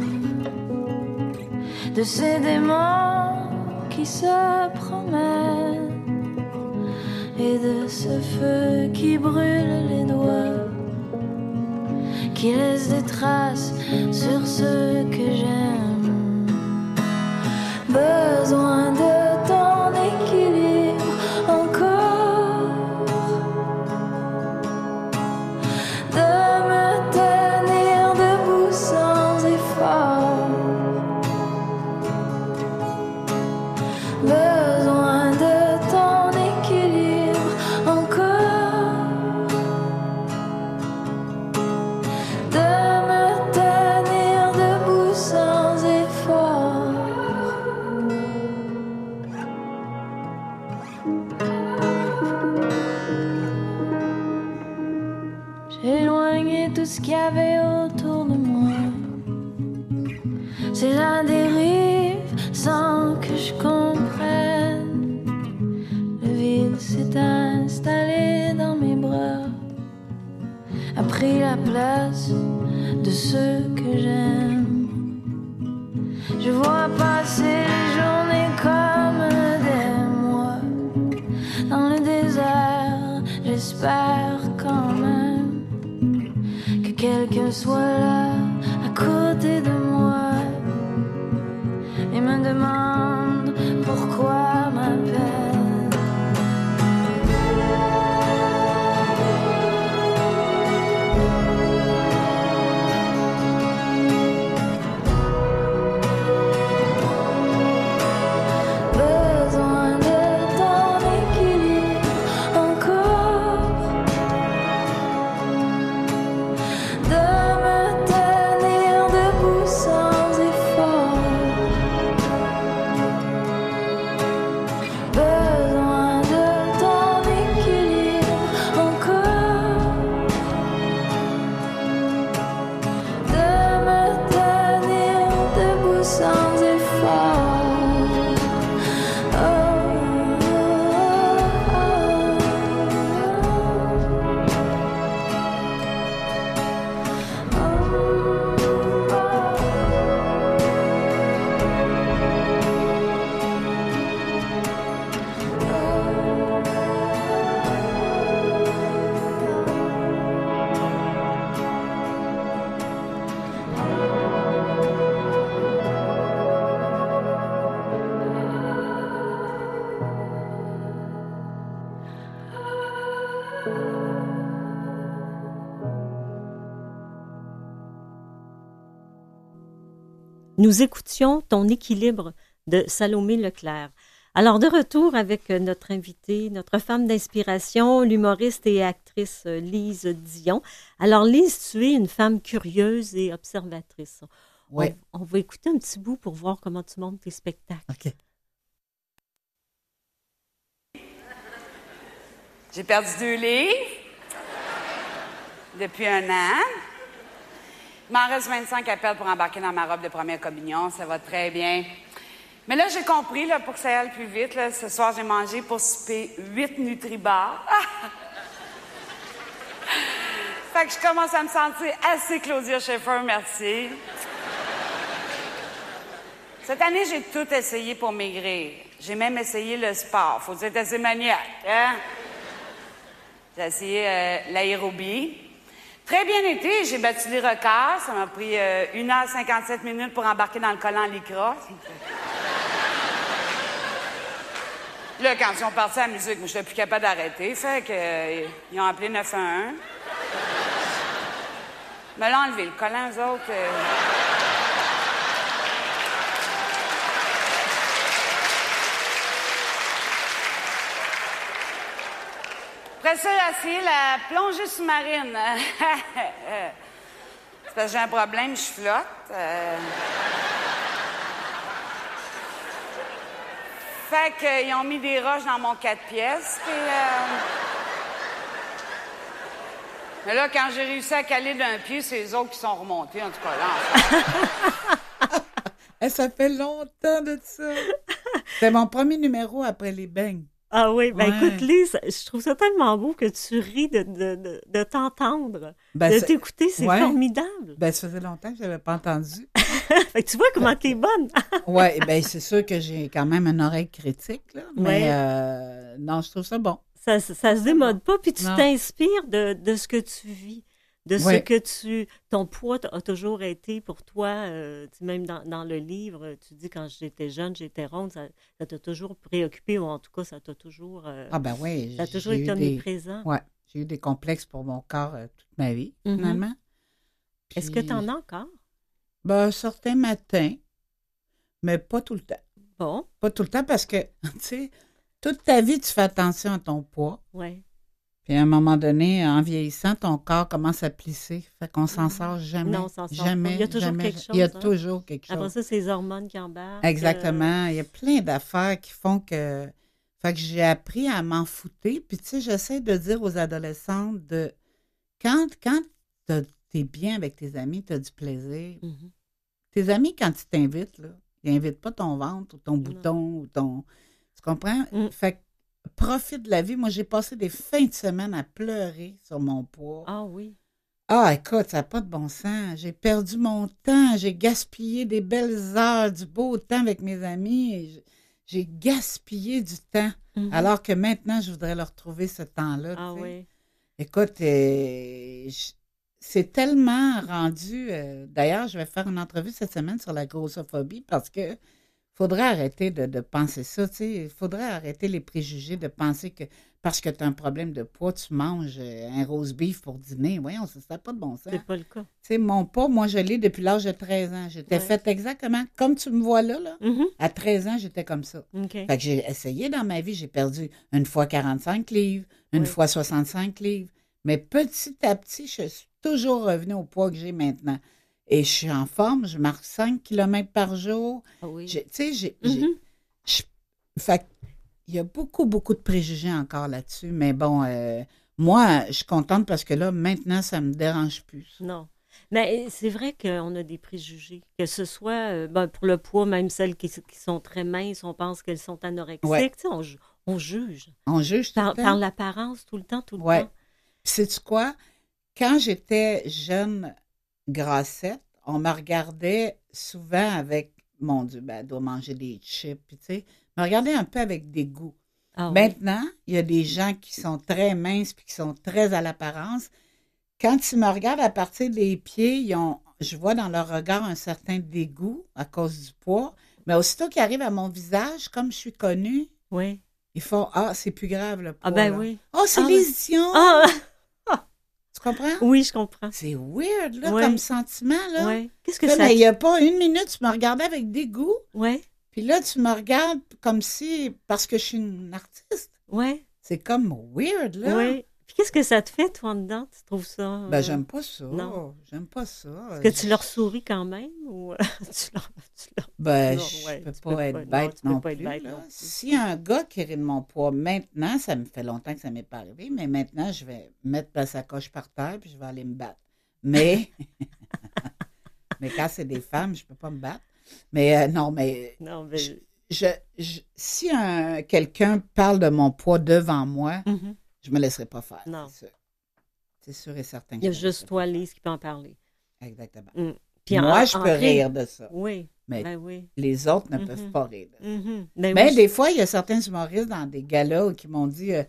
de ces démons qui se promènent et de ce feu qui brûle les doigts, qui laisse des traces sur ce que j'aime. Besoin de sans que je comprenne. Le vide s'est installé dans mes bras, a pris la place de ceux que j'aime. Je vois passer les journées comme des mois dans le désert. J'espère quand même que quelqu'un soit là à côté de moi et Nous écoutions Ton équilibre de Salomé Leclerc. Alors, de retour avec euh, notre invitée, notre femme d'inspiration, l'humoriste et actrice euh, Lise Dion. Alors, Lise, tu es une femme curieuse et observatrice. On- Ouais. On, va écouter un petit bout pour voir comment tu montes tes spectacles. OK. J'ai perdu deux livres depuis un an. Il m'en reste 25 à perdre pour embarquer dans ma robe de première communion. Ça va très bien. Mais là, j'ai compris, pour que ça aille plus vite, ce soir, j'ai mangé pour souper 8 Nutribars. [LAUGHS] fait que je commence à me sentir assez Claudia Schiffer, merci. Cette année, j'ai tout essayé pour maigrir. J'ai même essayé le sport. Faut être assez maniaque, hein? J'ai essayé euh, l'aérobie. Très bien été, j'ai battu les records. Ça m'a pris euh, 1h57 minutes pour embarquer dans le collant Lycra. [LAUGHS] Là, quand ils ont parti à la musique, je n'étais plus capable d'arrêter. Fait que, euh, ils ont appelé 911. Me l'ont enlevé, le collant, eux autres. euh. Après ça, j'ai essayé la plongée sous-marine. [LAUGHS] Parce j'ai un problème, je flotte. Euh. Fait qu'ils ont mis des roches dans mon quatre pièces. Euh, Mais là, quand j'ai réussi à caler d'un pied, c'est les autres qui sont remontés, en tout cas là. [LAUGHS] Eh, ça fait longtemps de ça. C'est mon premier numéro après les beignes. Ah oui, ben Ouais. écoute, Lise, je trouve ça tellement beau que tu ris de, de, de, de t'entendre, Ben, de t'écouter, c'est ouais. formidable. Ben, ça faisait longtemps que je n'avais pas entendu. [LAUGHS] Fait que tu vois comment t'es bonne. [LAUGHS] Oui, ben c'est sûr que j'ai quand même une oreille critique, là. Mais Ouais. euh, non, je trouve ça bon. Ça, ça, ça se démode pas, puis tu t'inspires de, de ce que tu vis, de ce que tu... Ton poids a toujours été pour toi, euh, même dans, dans le livre, tu dis quand j'étais jeune, j'étais ronde, ça t'a toujours préoccupé, ou en tout cas, ça t'a toujours... euh, Ah ben oui. ça a toujours été omniprésent. Ouais, j'ai eu des complexes pour mon corps euh, toute ma vie, Mhm. finalement. Est-ce que tu en as encore? Ben, certains matins, mais pas tout le temps. Bon, Pas tout le temps parce que, [LAUGHS] tu sais, toute ta vie, tu fais attention à ton poids. ouais. Puis à un moment donné, en vieillissant, ton corps commence à plisser. Fait qu'on s'en sort jamais. Non, on s'en sort jamais, pas. Il y a toujours jamais, quelque Il y a chose, hein. toujours quelque chose. Après ça, c'est les hormones qui embarquent. euh, Exactement. Il y a plein d'affaires qui font que. Fait que j'ai appris à m'en fouter. Puis, tu sais, j'essaie de dire aux adolescentes de. Quand, quand t'as- t'es bien avec tes amis, tu as du plaisir. mhm. Tes amis, quand ils t'invitent, là, ils n'invitent pas ton ventre ou ton bouton ou ton. Tu comprends? Mm. Fait que profite de la vie. Moi, j'ai passé des fins de semaine à pleurer sur mon poids. Ah oui. Ah, écoute, ça n'a pas de bon sens. J'ai perdu mon temps. J'ai gaspillé des belles heures, du beau temps avec mes amis. J'ai gaspillé du temps. Mhm. Alors que maintenant, je voudrais leur retrouver ce temps-là. Ah tu sais. oui. Écoute, euh, c'est tellement rendu. euh, D'ailleurs, je vais faire une entrevue cette semaine sur la grossophobie parce que faudrait arrêter de, de penser ça. Tu sais, il faudrait arrêter les préjugés de penser que parce que tu as un problème de poids, tu manges euh, un rose beef pour dîner. Voyons, ça n'a pas de bon sens. C'est pas le cas. Tu sais, mon poids, moi, je l'ai depuis l'âge de 13 ans. J'étais Ouais. faite exactement comme tu me vois là, là. Mhm. À 13 ans, j'étais comme ça. Fait que j'ai essayé dans ma vie. J'ai perdu une fois 45 livres, une fois 65 livres. Mais petit à petit, je suis toujours revenue au poids que j'ai maintenant. Et je suis en forme. Je marche 5 km par jour. Ah oui. Tu sais, j'ai. Mhm. je- Fait il y a beaucoup, beaucoup de préjugés encore là-dessus. Mais bon, euh, moi, je suis contente parce que là, maintenant, ça me dérange plus. Non. Mais euh, c'est vrai qu'on a des préjugés. Que ce soit euh, ben, pour le poids, même celles qui, qui sont très minces, on pense qu'elles sont anorexiques. Ouais. Tu sais, on, ju- on juge. On juge tout Par, le temps. par l'apparence, tout le temps, tout le Ouais. temps. Sais-tu quoi? Quand j'étais jeune grassette, on me regardait souvent avec, mon Dieu, ben, elle doit manger des chips, tu sais, me regardait un peu avec dégoût. Ah. Maintenant, il y a des gens qui sont très minces puis qui sont très à l'apparence. Quand ils me regardent à partir des pieds, ils ont, je vois dans leur regard un certain dégoût à cause du poids. Mais aussitôt qu'ils arrivent à mon visage, comme je suis connue, Oui. ils font Ah, c'est plus grave le poids. Ah ben là. oui. Oh, c'est Ah! Ah! Tu comprends? Oui, je comprends. C'est weird, là, Ouais. comme sentiment, là. Ouais. Qu'est-ce que Là, ça mais il n'y a pas une minute, tu me regardais avec dégoût, Ouais, puis là, tu me regardes comme si, parce que je suis une artiste. ouais, C'est comme weird, là. ouais. Puis qu'est-ce que ça te fait, toi, en dedans? Tu trouves ça? Ben, euh, j'aime pas ça. non? J'aime pas ça. Est-ce que tu leur souris quand même? Ou euh, [LAUGHS] tu leur... Tu leur... Ben, je ouais, peux pas peux être pas- bête non, être plus. bête non a un gars qui rit de mon poids maintenant, ça me fait longtemps que ça m'est pas arrivé, mais maintenant, je vais mettre ma sacoche par terre puis je vais aller me battre. Mais, [LAUGHS] mais quand c'est des femmes, je peux pas me battre. Mais euh, non, mais Non, mais... je, je- je- si un- quelqu'un parle de mon poids devant moi, Mhm. Je me laisserai pas faire. Non. C'est sûr. Et certain. que Il y a juste toi, Lise, qui peut en parler. Exactement. Mm. Puis en- moi, je en peux rire de ça, Oui, mais ben oui. les autres ne peuvent pas rire de ça. Mhm. Ben Mais oui, des fois, il y a certains humoristes dans des galas qui m'ont dit euh,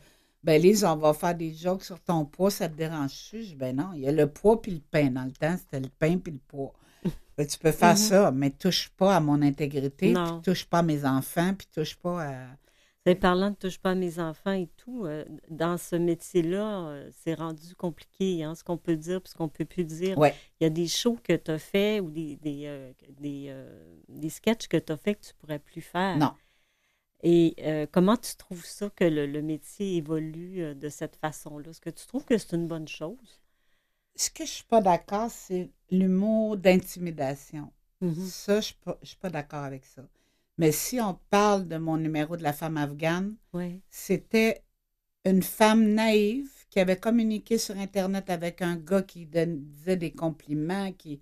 Ben, Lise, on va faire des jokes sur ton poids, ça te dérange-tu? Je dis Ben non, il y a le poids puis le pain. Dans le temps, c'était le pain puis le poids. [LAUGHS] Ben, tu peux faire Mhm. ça, mais touche pas à mon intégrité, puis touche pas à mes enfants, puis touche pas à. Ben, parlant de touche pas à mes enfants et tout, euh, dans ce métier-là, euh, c'est rendu compliqué, hein, ce qu'on peut dire puis ce qu'on peut plus dire. Ouais. Il y a des shows que tu as fait ou des, des, euh, des, des sketchs que tu as fait que tu pourrais plus faire. Non. Et comment tu trouves ça que le, le métier évolue de cette façon-là? Est-ce que tu trouves que c'est une bonne chose? Ce que je suis pas d'accord, c'est l'humour d'intimidation. Mhm. Ça, je suis pas, je suis pas d'accord avec ça. Mais si on parle de mon numéro de la femme afghane, Oui. c'était une femme naïve qui avait communiqué sur Internet avec un gars qui donne- disait des compliments. Qui...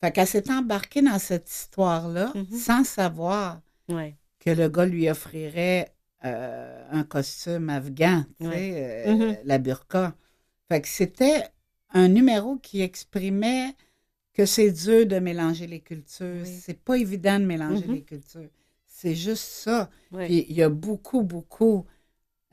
Fait qu'elle s'est embarquée dans cette histoire-là Mhm. sans savoir que le gars lui offrirait euh, un costume afghan, tu sais, euh, Mhm. la burqa. Fait que c'était un numéro qui exprimait que c'est dur de mélanger les cultures. Oui. C'est pas évident de mélanger Mhm. les cultures. C'est juste ça. Oui. Il y a beaucoup, beaucoup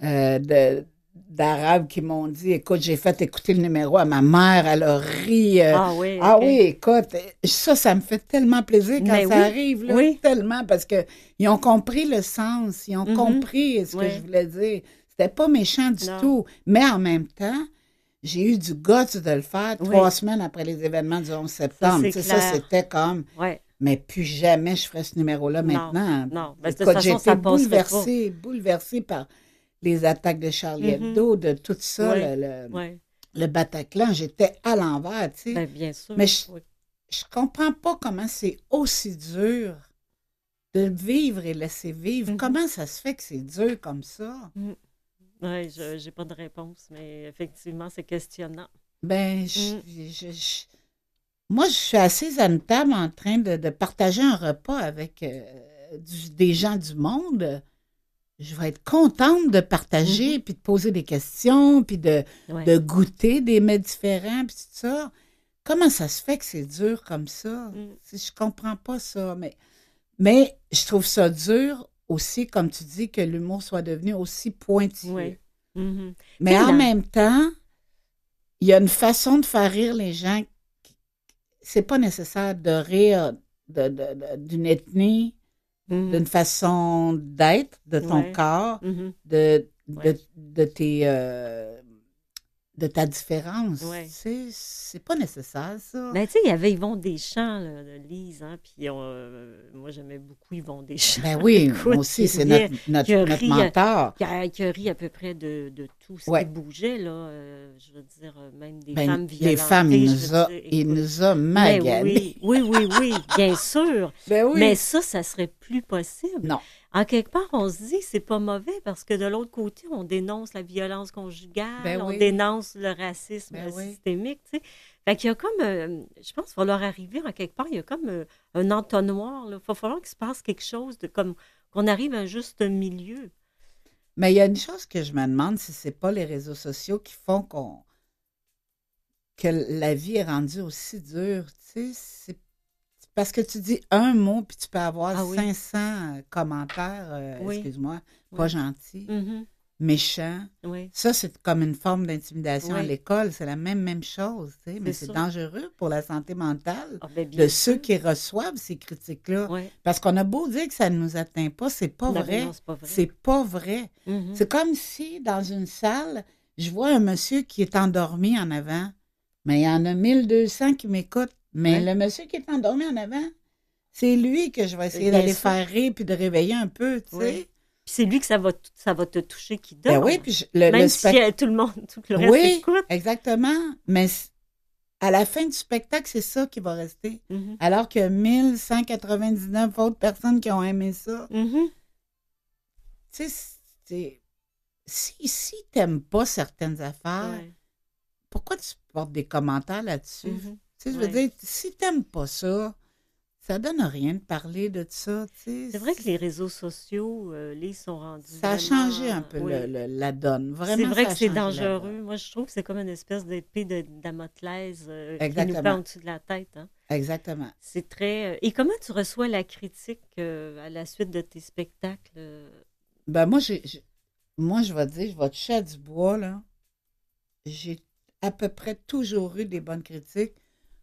euh, de- d'Arabes qui m'ont dit Écoute, j'ai fait écouter le numéro à ma mère, elle a ri. euh, Ah oui. ah oui, écoute, ça, ça me fait tellement plaisir quand Mais ça oui, arrive, là, oui. tellement, parce que ils ont compris le sens, ils ont Mhm. compris ce que je voulais dire. C'était pas méchant du Non. tout, mais en même temps, j'ai eu du guts de le faire trois semaines après les événements du 11 septembre. ça, c'était comme, Ouais. Mais plus jamais je ferais ce numéro-là maintenant. non. Ben, de toute façon, j'ai ça bouleversée, bouleversée par les attaques de Charlie Mhm. Hebdo, de tout ça, le, le, le Bataclan. J'étais à l'envers, tu sais. Ben, bien sûr. Mais je- Oui. je comprends pas comment c'est aussi dur de vivre et laisser vivre. Mhm. Comment ça se fait que c'est dur comme ça? Oui, je n'ai pas de réponse, mais effectivement, c'est questionnant. Ben, je- Mm. je- je- moi, je suis assise à une table en train de, de partager un repas avec euh, du- des gens du monde. Je vais être contente de partager, puis de poser des questions, puis de, Ouais. de goûter des mets différents, puis tout ça. Comment ça se fait que c'est dur comme ça? Mm. Je comprends pas ça, mais, mais je trouve ça dur aussi, comme tu dis, que l'humour soit devenu aussi pointilleux. Mhm. Mais en même temps, il y a une façon de faire rire les gens. C'est pas nécessaire de rire de- de- de- d'une ethnie, Mhm. d'une façon d'être, de ton Ouais. corps, Mhm. de, de, Ouais. de tes euh, de ta différence. Ouais. C'est, pas nécessaire, ça. Ben, tu sais, il y avait Yvon Deschamps, là, de Lise, hein, puis euh, moi, j'aimais beaucoup Yvon Deschamps. Ben oui, [LAUGHS] Écoute, moi aussi, c'est notre, notre, notre mentor. qui a, qui a ri à peu près de, de tout ce Ouais. qui bougeait, là. euh, je veux dire, euh, même des Ben, femmes les violentées. femmes, il nous a, dire, il écoute. nous a oui, [LAUGHS] oui, oui, oui, bien sûr. Ben oui. Mais ça, ça serait plus possible. Non. En quelque part, on se dit c'est pas mauvais parce que de l'autre côté, on dénonce la violence conjugale, Ben on oui. dénonce le racisme Ben systémique, tu sais. Fait qu'il y a comme, euh, je pense qu'il va leur arriver en quelque part, il y a comme euh, un entonnoir, là. Il va falloir qu'il se passe quelque chose de comme, qu'on arrive à un juste milieu. Mais il y a une chose que je me demande si c'est pas les réseaux sociaux qui font qu'on que la vie est rendue aussi dure. Tu sais, c'est parce que tu dis un mot puis tu peux avoir Ah oui. 500 commentaires, euh, Oui. excuse-moi, pas gentils, Mhm. Méchants. Oui. Ça, c'est comme une forme d'intimidation à l'école. C'est la même, même chose. tu sais, Mais C'est dangereux pour la santé mentale Ah, ben, de sûr. ceux qui reçoivent ces critiques-là. Parce qu'on a beau dire que ça ne nous atteint pas, c'est pas vrai. c'est pas vrai. Mhm. C'est comme si, dans une salle, je vois un monsieur qui est endormi en avant, Mais il y en a 1200 qui m'écoutent. Mais le monsieur qui est endormi en avant, c'est lui que je vais essayer Bien d'aller faire rire puis de réveiller un peu, tu sais. Puis c'est lui que ça va, ça va te toucher qui Ben dort. oui, puis je- le, Même le si euh, tout le monde, [LAUGHS] tout le reste Oui, écoute. exactement. Mais à la fin du spectacle, c'est ça qui va rester. Mhm. Alors que 1199 autres personnes qui ont aimé ça. Mhm. Tu sais, si, si t'aimes pas certaines affaires, Ouais. pourquoi tu portes des commentaires là-dessus? Mhm. Tu sais, je veux Ouais. dire, si t'aimes pas ça, ça donne rien de parler de ça, tu sais. C'est vrai que les réseaux sociaux, euh, les sont rendus. Ça a vraiment- changé un peu oui. le- le- la donne. Vraiment, C'est vrai ça que c'est dangereux. Moi, je trouve que c'est comme une espèce d'épée de Damoclès euh, qui nous pend au-dessus de la tête. hein. Exactement. C'est très. euh, Et comment tu reçois la critique euh, à la suite de tes spectacles? euh? Ben moi, j'ai, j'ai- moi, je vais te dire, je vais te toucher à du bois, là. J'ai à peu près toujours eu des bonnes critiques.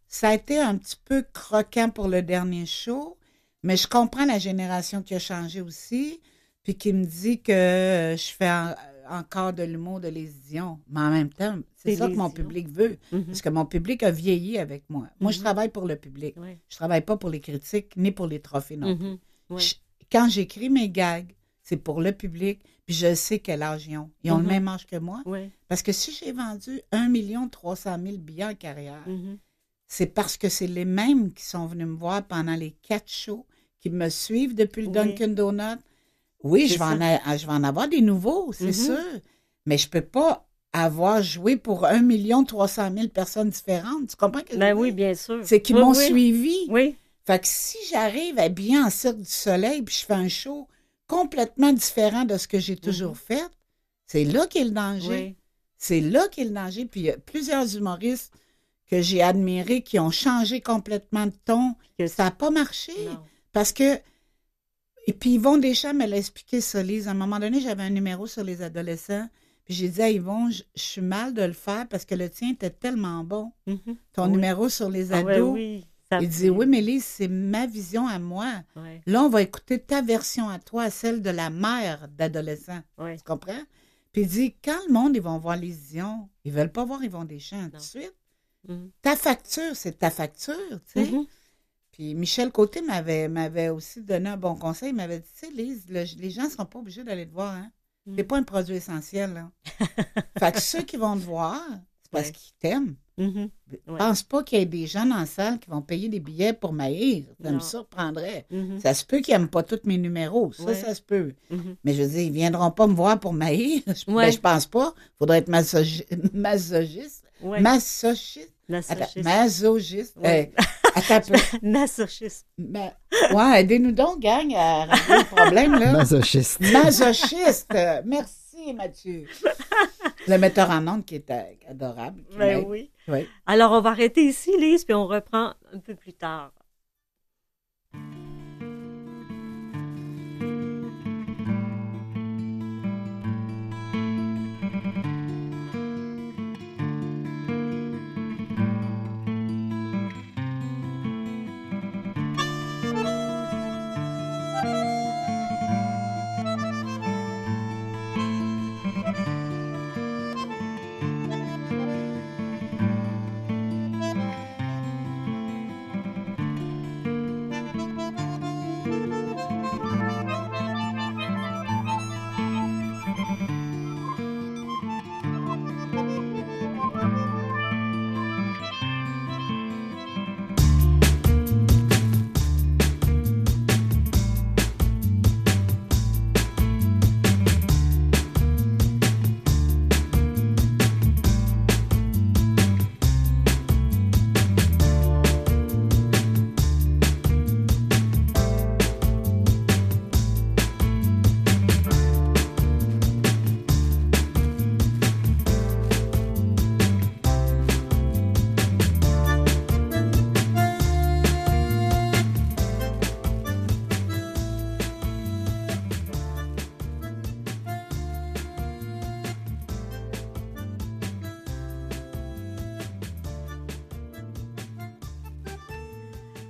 Ça a été un petit peu croquant pour le dernier show, mais je comprends la génération qui a changé aussi, puis qui me dit que euh, je fais en- encore de l'humour de Les Dion. Mais en même temps, c'est ça que mon public veut, Mhm. parce que mon public a vieilli avec moi. Moi, je Mhm. travaille pour le public. Ouais. Je travaille pas pour les critiques, ni pour les trophées non Mhm. Ouais. je- quand j'écris mes gags, c'est pour le public, puis je sais quel âge ils ont. Ils ont le même âge que moi. Ouais. Parce que si j'ai vendu 1 300 000 billets en carrière. C'est parce que c'est les mêmes qui sont venus me voir pendant les quatre shows, qui me suivent depuis le Oui. Dunkin' Donut. Oui, C'est je vais, en a- je vais en avoir des nouveaux, c'est Mhm. sûr. Mais je peux pas avoir joué pour 1 300 000 personnes différentes. Tu comprends que Ben oui, bien sûr. C'est qu'ils Oui, m'ont oui. suivi. Oui. Fait que si j'arrive à bien en Cirque du Soleil puis je fais un show complètement différent de ce que j'ai toujours fait, c'est là qu'est le danger. Mhm. C'est là qu'est le danger. Puis il y a plusieurs humoristes que j'ai admirés qui ont changé complètement de ton. Que Ça n'a pas marché. Non. Parce que. Et puis Yvon Deschamps me l'a expliqué ça, Lise. À un moment donné, j'avais un numéro sur les adolescents. Puis j'ai dit à Yvon, je suis mal de le faire parce que le tien était tellement bon. Mhm. Ton Oui. numéro sur les Ah ouais, ados. oui. Ça Il dit Oui, mais Lise, c'est ma vision à moi. Ouais. Là, on va écouter ta version à toi, celle de la mère d'adolescent. Ouais. Tu comprends? Puis il dit Quand le monde, ils vont voir les Dion, ils veulent pas voir Yvon Deschamps tout de suite. Mhm. Ta facture, c'est ta facture, tu sais. Mhm. Puis Michel Côté m'avait, aussi donné un bon conseil. Il m'avait dit Tu sais, Lise, le- les gens ne sont pas obligés d'aller te voir. Hein? Mhm. C'est pas un produit essentiel. Là. [LAUGHS] fait que ceux qui vont te voir, c'est parce Ouais. qu'ils t'aiment. Ouais. Pense pas qu'il y ait des gens dans la salle qui vont payer des billets pour m'haïr. Ça Non. me surprendrait. Mhm. Ça se peut qu'ils n'aiment pas tous mes numéros. Ça, Ouais. ça se peut. Mhm. Mais je veux dire, ils ne viendront pas me voir pour m'haïr. [LAUGHS] Je, ben, je pense pas. Il faudrait être masochi- masochiste. Masochiste. Masochiste. masochiste. Ouais. Euh. Masochiste. [LAUGHS] Ma- Ouais, aidez-nous donc, gang, à régler le problème, là. Masochiste. Masochiste. Merci, Mathieu. Le metteur en ondes qui est euh, adorable. qui Ben oui. Oui. Alors, on va arrêter ici, Lise, puis on reprend un peu plus tard.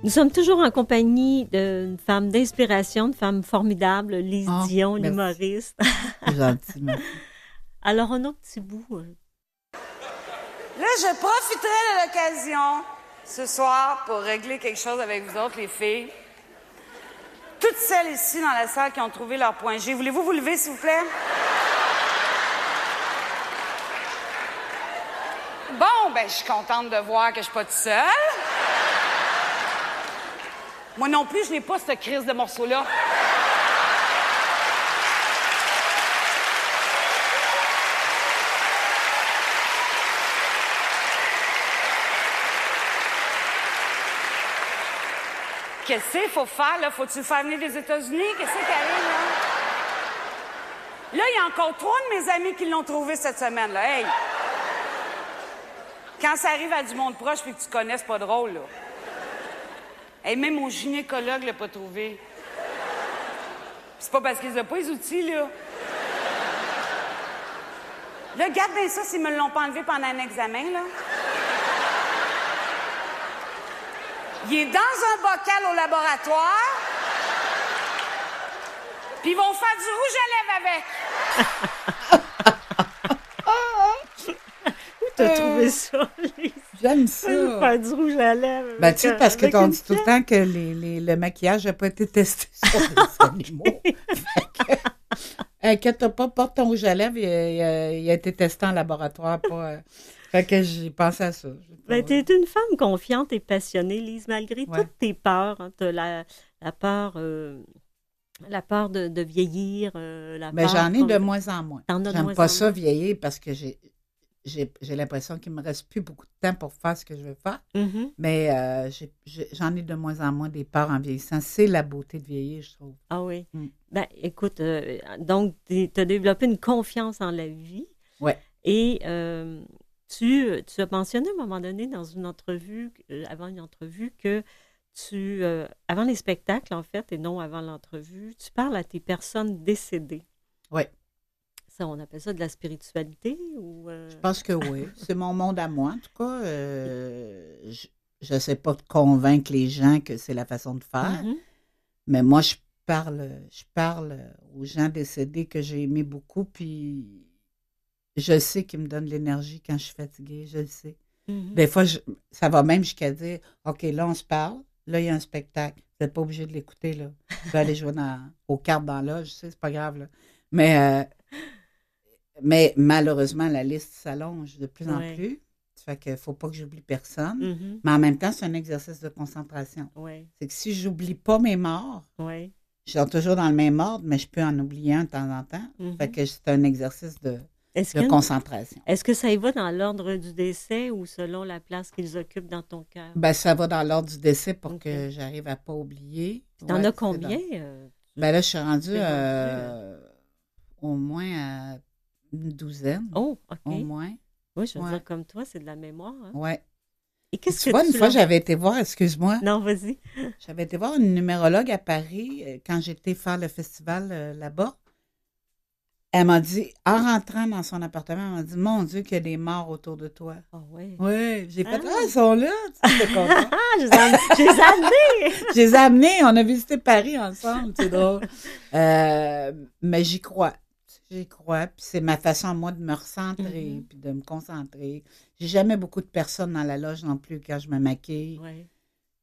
Nous sommes toujours en compagnie d'une femme d'inspiration, une femme formidable, Lise Ah, Dion, l'humoriste. C'est gentil, merci. [LAUGHS] Alors, un autre petit bout. euh. Là, je profiterai de l'occasion ce soir pour régler quelque chose avec vous autres, les filles. Toutes celles ici dans la salle qui ont trouvé leur point G, voulez-vous vous lever, s'il vous plaît? Bon, ben, je suis contente de voir que je suis pas toute seule. Moi non plus, je n'ai pas cette crise de morceau-là. Qu'est-ce qu'il faut faire, là? Faut-tu le faire venir des États-Unis? Qu'est-ce qui arrive, là? Là, il y a encore trois de mes amis qui l'ont trouvé cette semaine, là. Hey! Quand ça arrive à du monde proche puis que tu connais, c'est pas drôle, là. Hey, même mon gynécologue l'a pas trouvé. C'est pas parce qu'ils ont pas les outils, là. Là, garde ça s'ils me l'ont pas enlevé pendant un examen, là. Il est dans un bocal au laboratoire. Puis ils vont faire du rouge à lèvres [LAUGHS] t'as trouvé ça, Lise? J'aime Faire ça. du rouge à lèvres. Ben, tu sais, parce que une dit tout le temps que les, les- le maquillage n'a pas été testé [LAUGHS] sur les animaux. [LAUGHS] Fait que, Inquiète pas, porte ton rouge à lèvres, il, a- il a, il a été testé en laboratoire. Pas, euh, fait que j'ai pensé à ça. Ben, t'es une femme confiante et passionnée, Lise, malgré Ouais. toutes tes peurs. Hein, t'as la, la peur, euh, la peur de, de vieillir, euh, la Mais peur j'en ai de moins en moins. J'aime pas en ça moins. vieillir parce que j'ai j'ai j'ai l'impression qu'il me reste plus beaucoup de temps pour faire ce que je veux faire. Mhm. Mais euh, j'en ai, de moins en moins des peurs en vieillissant. C'est la beauté de vieillir, je trouve. Ah oui. Mm. Ben, écoute, euh, donc, tu as développé une confiance en la vie. Ouais. Et euh, tu, tu as mentionné à un moment donné dans une entrevue, avant une entrevue, que tu, avant les spectacles, en fait, et non avant l'entrevue, tu parles à tes personnes décédées. Ouais. Ça, on appelle ça de la spiritualité ou... euh, Je pense que oui. C'est mon monde à moi, en tout cas. Euh, je ne sais pas convaincre les gens que c'est la façon de faire, mhm. mais moi, je parle, je parle aux gens décédés que j'ai aimés beaucoup, puis je sais qu'ils me donnent de l'énergie quand je suis fatiguée, je le sais. Mhm. Des fois, je- ça va même jusqu'à dire OK, là, on se parle, là, il y a un spectacle. Vous n'êtes pas obligé de l'écouter, là. Vous aller jouer dans, aux cartes dans là, je sais, c'est pas grave, là. Mais, euh, mais malheureusement, la liste s'allonge de plus en plus. Ça fait qu'il ne faut pas que j'oublie personne. Mhm. Mais en même temps, c'est un exercice de concentration. Ouais, C'est que si j'oublie pas mes morts, ouais. je suis toujours dans le même ordre, mais je peux en oublier un de temps en temps. Mhm. Fait que c'est un exercice de, Est-ce de que, concentration. est-ce que ça y va dans l'ordre du décès ou selon la place qu'ils occupent dans ton cœur? Ben, ça va dans l'ordre du décès pour que j'arrive à pas oublier. T'en Ouais, as combien? dans- euh, Ben là, je suis rendue T'es euh, au moins à une douzaine. Oh, OK. Au moins. Oui, je veux Ouais. dire, comme toi, c'est de la mémoire. hein. Ouais. Et qu'est-ce Tu que vois, tu une fois, j'avais été voir, excuse-moi, Non, vas-y. j'avais été voir une numérologue à Paris euh, quand j'étais faire le festival euh, là-bas. Elle m'a dit, en rentrant dans son appartement, elle m'a dit Mon Dieu, qu'il y a des morts autour de toi. Ah oui. Oui, j'ai fait Ah. Ah, ils sont là. Tu sais. [LAUGHS] Ah, je les ai, je les ai amenés! [LAUGHS] Je les ai amenés, on a visité Paris ensemble, c'est drôle. [LAUGHS] Euh, mais j'y crois. J'y crois. Puis c'est ma façon, moi, de me recentrer, Mhm. puis de me concentrer. J'ai jamais beaucoup de personnes dans la loge non plus quand je me maquille.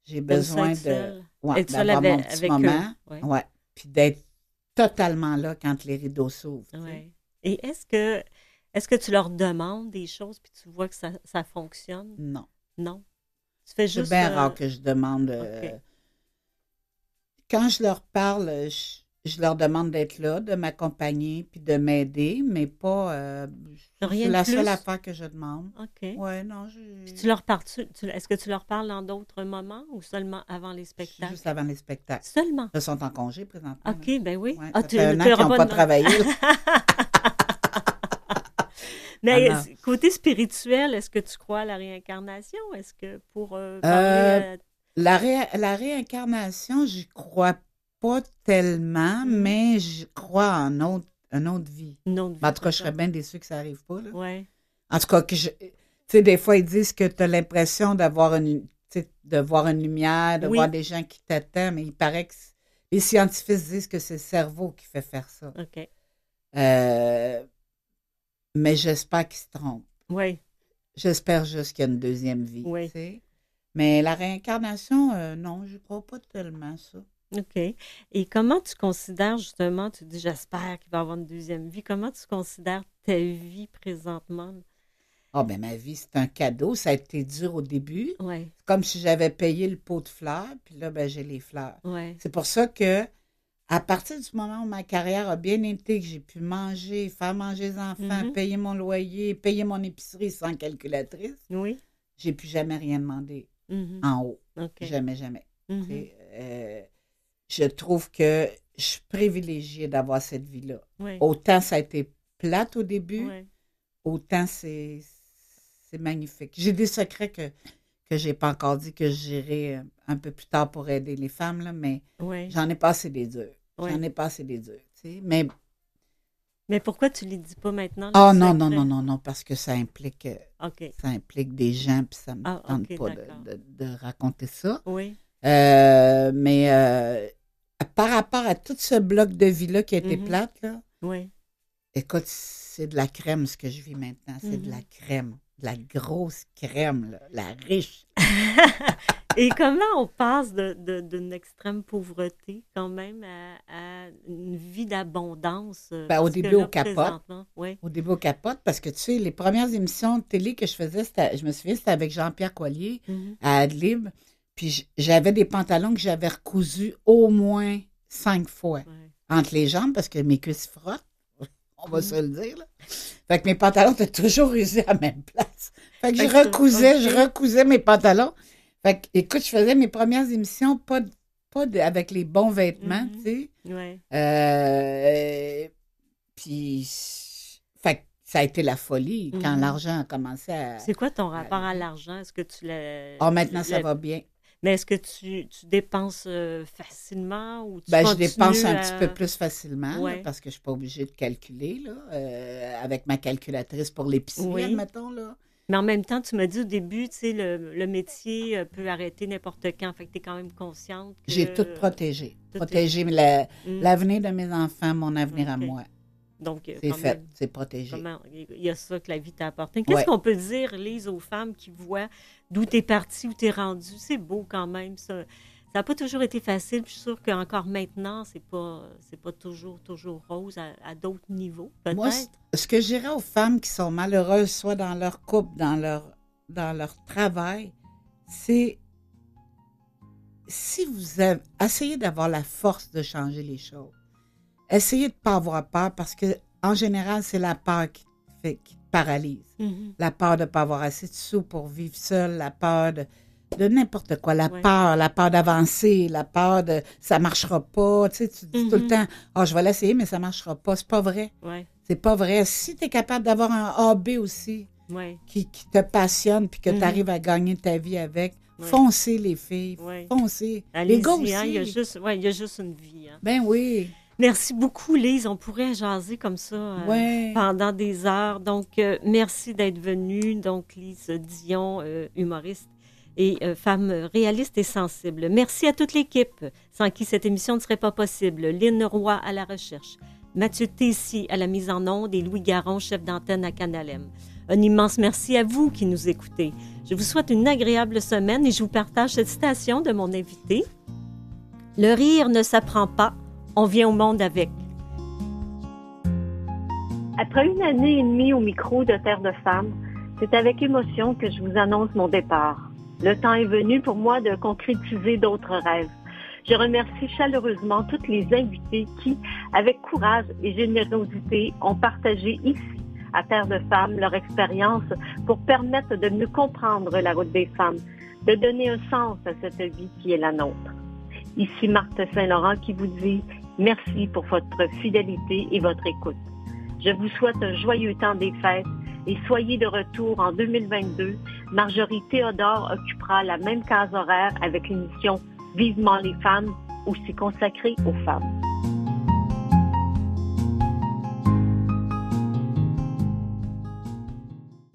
J'ai besoin de ouais, d'avoir mon petit avec moment. Ouais. Ouais. Puis d'être totalement là quand les rideaux s'ouvrent. Ouais. Et est-ce que, est-ce que tu leur demandes des choses puis tu vois que ça, ça fonctionne? Non. Non? Tu fais C'est juste. bien euh, rare que je demande. euh. Quand je leur parle, je, je leur demande d'être là, de m'accompagner, puis de m'aider, mais pas. euh, Rien de la plus? seule affaire que je demande. OK. Ouais, non, je. Puis tu leur parles, est-ce que tu leur parles dans d'autres moments ou seulement avant les spectacles? Juste avant les spectacles. Seulement? Ils sont en congé présentement. OK, ben oui. Ouais, Ah, ça fait un an tu leur qu'ils n'ont as pas travaillé. [LAUGHS] Mais Ah, côté spirituel, est-ce que tu crois à la réincarnation? Est-ce que pour euh, Euh, parler La, ré- la réincarnation, j'y crois pas tellement, Mm. mais je crois en autre, une autre vie. à une autre vie? Mais en tout cas, je serais bien déçue que ça n'arrive pas. Là. Ouais. En tout cas, que je. Tu sais, des fois, ils disent que tu as l'impression d'avoir une, de voir une lumière, de Oui. voir des gens qui t'attendent, mais il paraît que les scientifiques disent que c'est le cerveau qui fait faire ça. OK. Euh, mais j'espère qu'ils se trompent. Oui. j'espère juste qu'il y a une deuxième vie. Oui. tu sais. Mais la réincarnation, euh, non, je crois pas tellement ça. OK. Et comment tu considères justement, tu dis j'espère qu'il va avoir une deuxième vie, comment tu considères ta vie présentement? Ah ben ma vie, c'est un cadeau. Ça a été dur au début. Oui, C'est comme si j'avais payé le pot de fleurs, puis là, ben, j'ai les fleurs. oui. C'est pour ça que, à partir du moment où ma carrière a bien été, que j'ai pu manger, faire manger les enfants, Mhm. payer mon loyer, payer mon épicerie sans calculatrice, Oui. j'ai plus jamais rien demandé Mhm. en haut. OK. Jamais, jamais. Mhm. Sais, euh, je trouve que je suis privilégiée d'avoir cette vie-là. Oui. Autant ça a été plate au début, Oui. autant c'est magnifique. J'ai des secrets que que j'ai pas encore dit que j'irai euh, un peu plus tard pour aider les femmes là, mais Oui. j'en ai passé des durs. J'en ai passé des durs, tu sais. Mais Mais pourquoi tu ne les dis pas maintenant? oh non non non non non parce que ça implique euh, ça implique des gens puis ça me Ah, tente pas de- de raconter ça. Oui. Euh, mais euh, par rapport à tout ce bloc de vie-là qui a été Mhm. plate, là, Oui. écoute, c'est de la crème ce que je vis maintenant. C'est de Mhm. la crème. De la grosse crème, là, la riche. [LAUGHS] Et comment on passe d'une extrême pauvreté quand même à, à une vie d'abondance? euh, Ben, au début, là, au capote. Oui. Au début, au capote, parce que tu sais, les premières émissions de télé que je faisais, je me souviens, c'était avec Jean-Pierre Collier Mhm. à Adlib. Puis j'avais des pantalons que j'avais recousus au moins cinq fois Ouais. entre les jambes parce que mes cuisses frottent. [LAUGHS] On va Mhm. se le dire. Là. Fait que mes pantalons étaient toujours usés à la même place. Fait que Fait je recousais, je recousais mes pantalons. Fait que, écoute, je faisais mes premières émissions pas, pas de- avec les bons vêtements, Mhm. tu sais. Ouais. Euh, puis, fait que ça a été la folie quand Mhm. l'argent a commencé à. C'est quoi ton rapport à l'argent? Est-ce que tu l'as. Oh, maintenant, ça va bien. Mais est-ce que tu, tu dépenses euh, facilement ou tu Ben, je dépense un à- petit peu plus facilement là, parce que je suis pas obligée de calculer là, euh, avec ma calculatrice pour l'épicerie, Oui. admettons. Là. Mais en même temps, tu m'as dit au début, tu sais, le, le métier euh, peut arrêter n'importe quand. Fait que tu es quand même consciente. que- J'ai tout protégé. tout est- Protégé la- Mm. l'avenir de mes enfants, mon avenir à moi. Donc, C'est fait, c'est protégé. comment- il y a ça que la vie t'a apporté. Qu'est-ce Ouais. qu'on peut dire, Lise, aux femmes qui voient d'où tu es parti, où tu es rendu? C'est beau quand même, ça. Ça n'a pas toujours été facile. Je suis sûre qu'encore maintenant, c'est pas, pas toujours, toujours rose à, d'autres niveaux, Moi, ce que je dirais aux femmes qui sont malheureuses, soit dans leur couple, dans leur, dans leur travail, c'est si vous avez, essayez d'avoir la force de changer les choses. Essayez de ne pas avoir peur parce que, en général, c'est la peur qui fait, qui te paralyse. Mhm. La peur de ne pas avoir assez de sous pour vivre seul, la peur de, de n'importe quoi, la Ouais. peur, la peur d'avancer, la peur de ça marchera pas. Tu sais, tu dis tout le Mhm. temps, oh, je vais l'essayer, mais ça marchera pas. C'est pas vrai. Ouais, C'est pas vrai. Si tu es capable d'avoir un AB aussi ouais, qui, qui te passionne puis que Mhm. tu arrives à gagner ta vie avec, foncez les filles, foncez. Les gars aussi. hein, il y a juste, ouais, il y a juste une vie. hein. Ben oui. Merci beaucoup, Lise. On pourrait jaser comme ça euh, Ouais. pendant des heures. Donc, euh, merci d'être venue. Donc, Lise Dion, euh, humoriste et femme réaliste et sensible. Merci à toute l'équipe, sans qui cette émission ne serait pas possible. Lynn Roy à la recherche, Mathieu Tessy à la mise en onde et Louis Garon, chef d'antenne à Canalem. Un immense merci à vous qui nous écoutez. Je vous souhaite une agréable semaine et je vous partage cette citation de mon invité. Le rire ne s'apprend pas, on vient au monde avec. Après une année et demie au micro de Terre de Femmes, c'est avec émotion que je vous annonce mon départ. Le temps est venu pour moi de concrétiser d'autres rêves. Je remercie chaleureusement toutes les invités qui, avec courage et générosité, ont partagé ici, à Terre de Femmes, leur expérience pour permettre de mieux comprendre la route des femmes, de donner un sens à cette vie qui est la nôtre. Ici Marthe Saint-Laurent qui vous dit merci pour votre fidélité et votre écoute. Je vous souhaite un joyeux temps des fêtes et soyez de retour en 2022. Marjorie Théodore occupera la même case horaire avec l'émission Vivement les femmes, aussi consacrée aux femmes.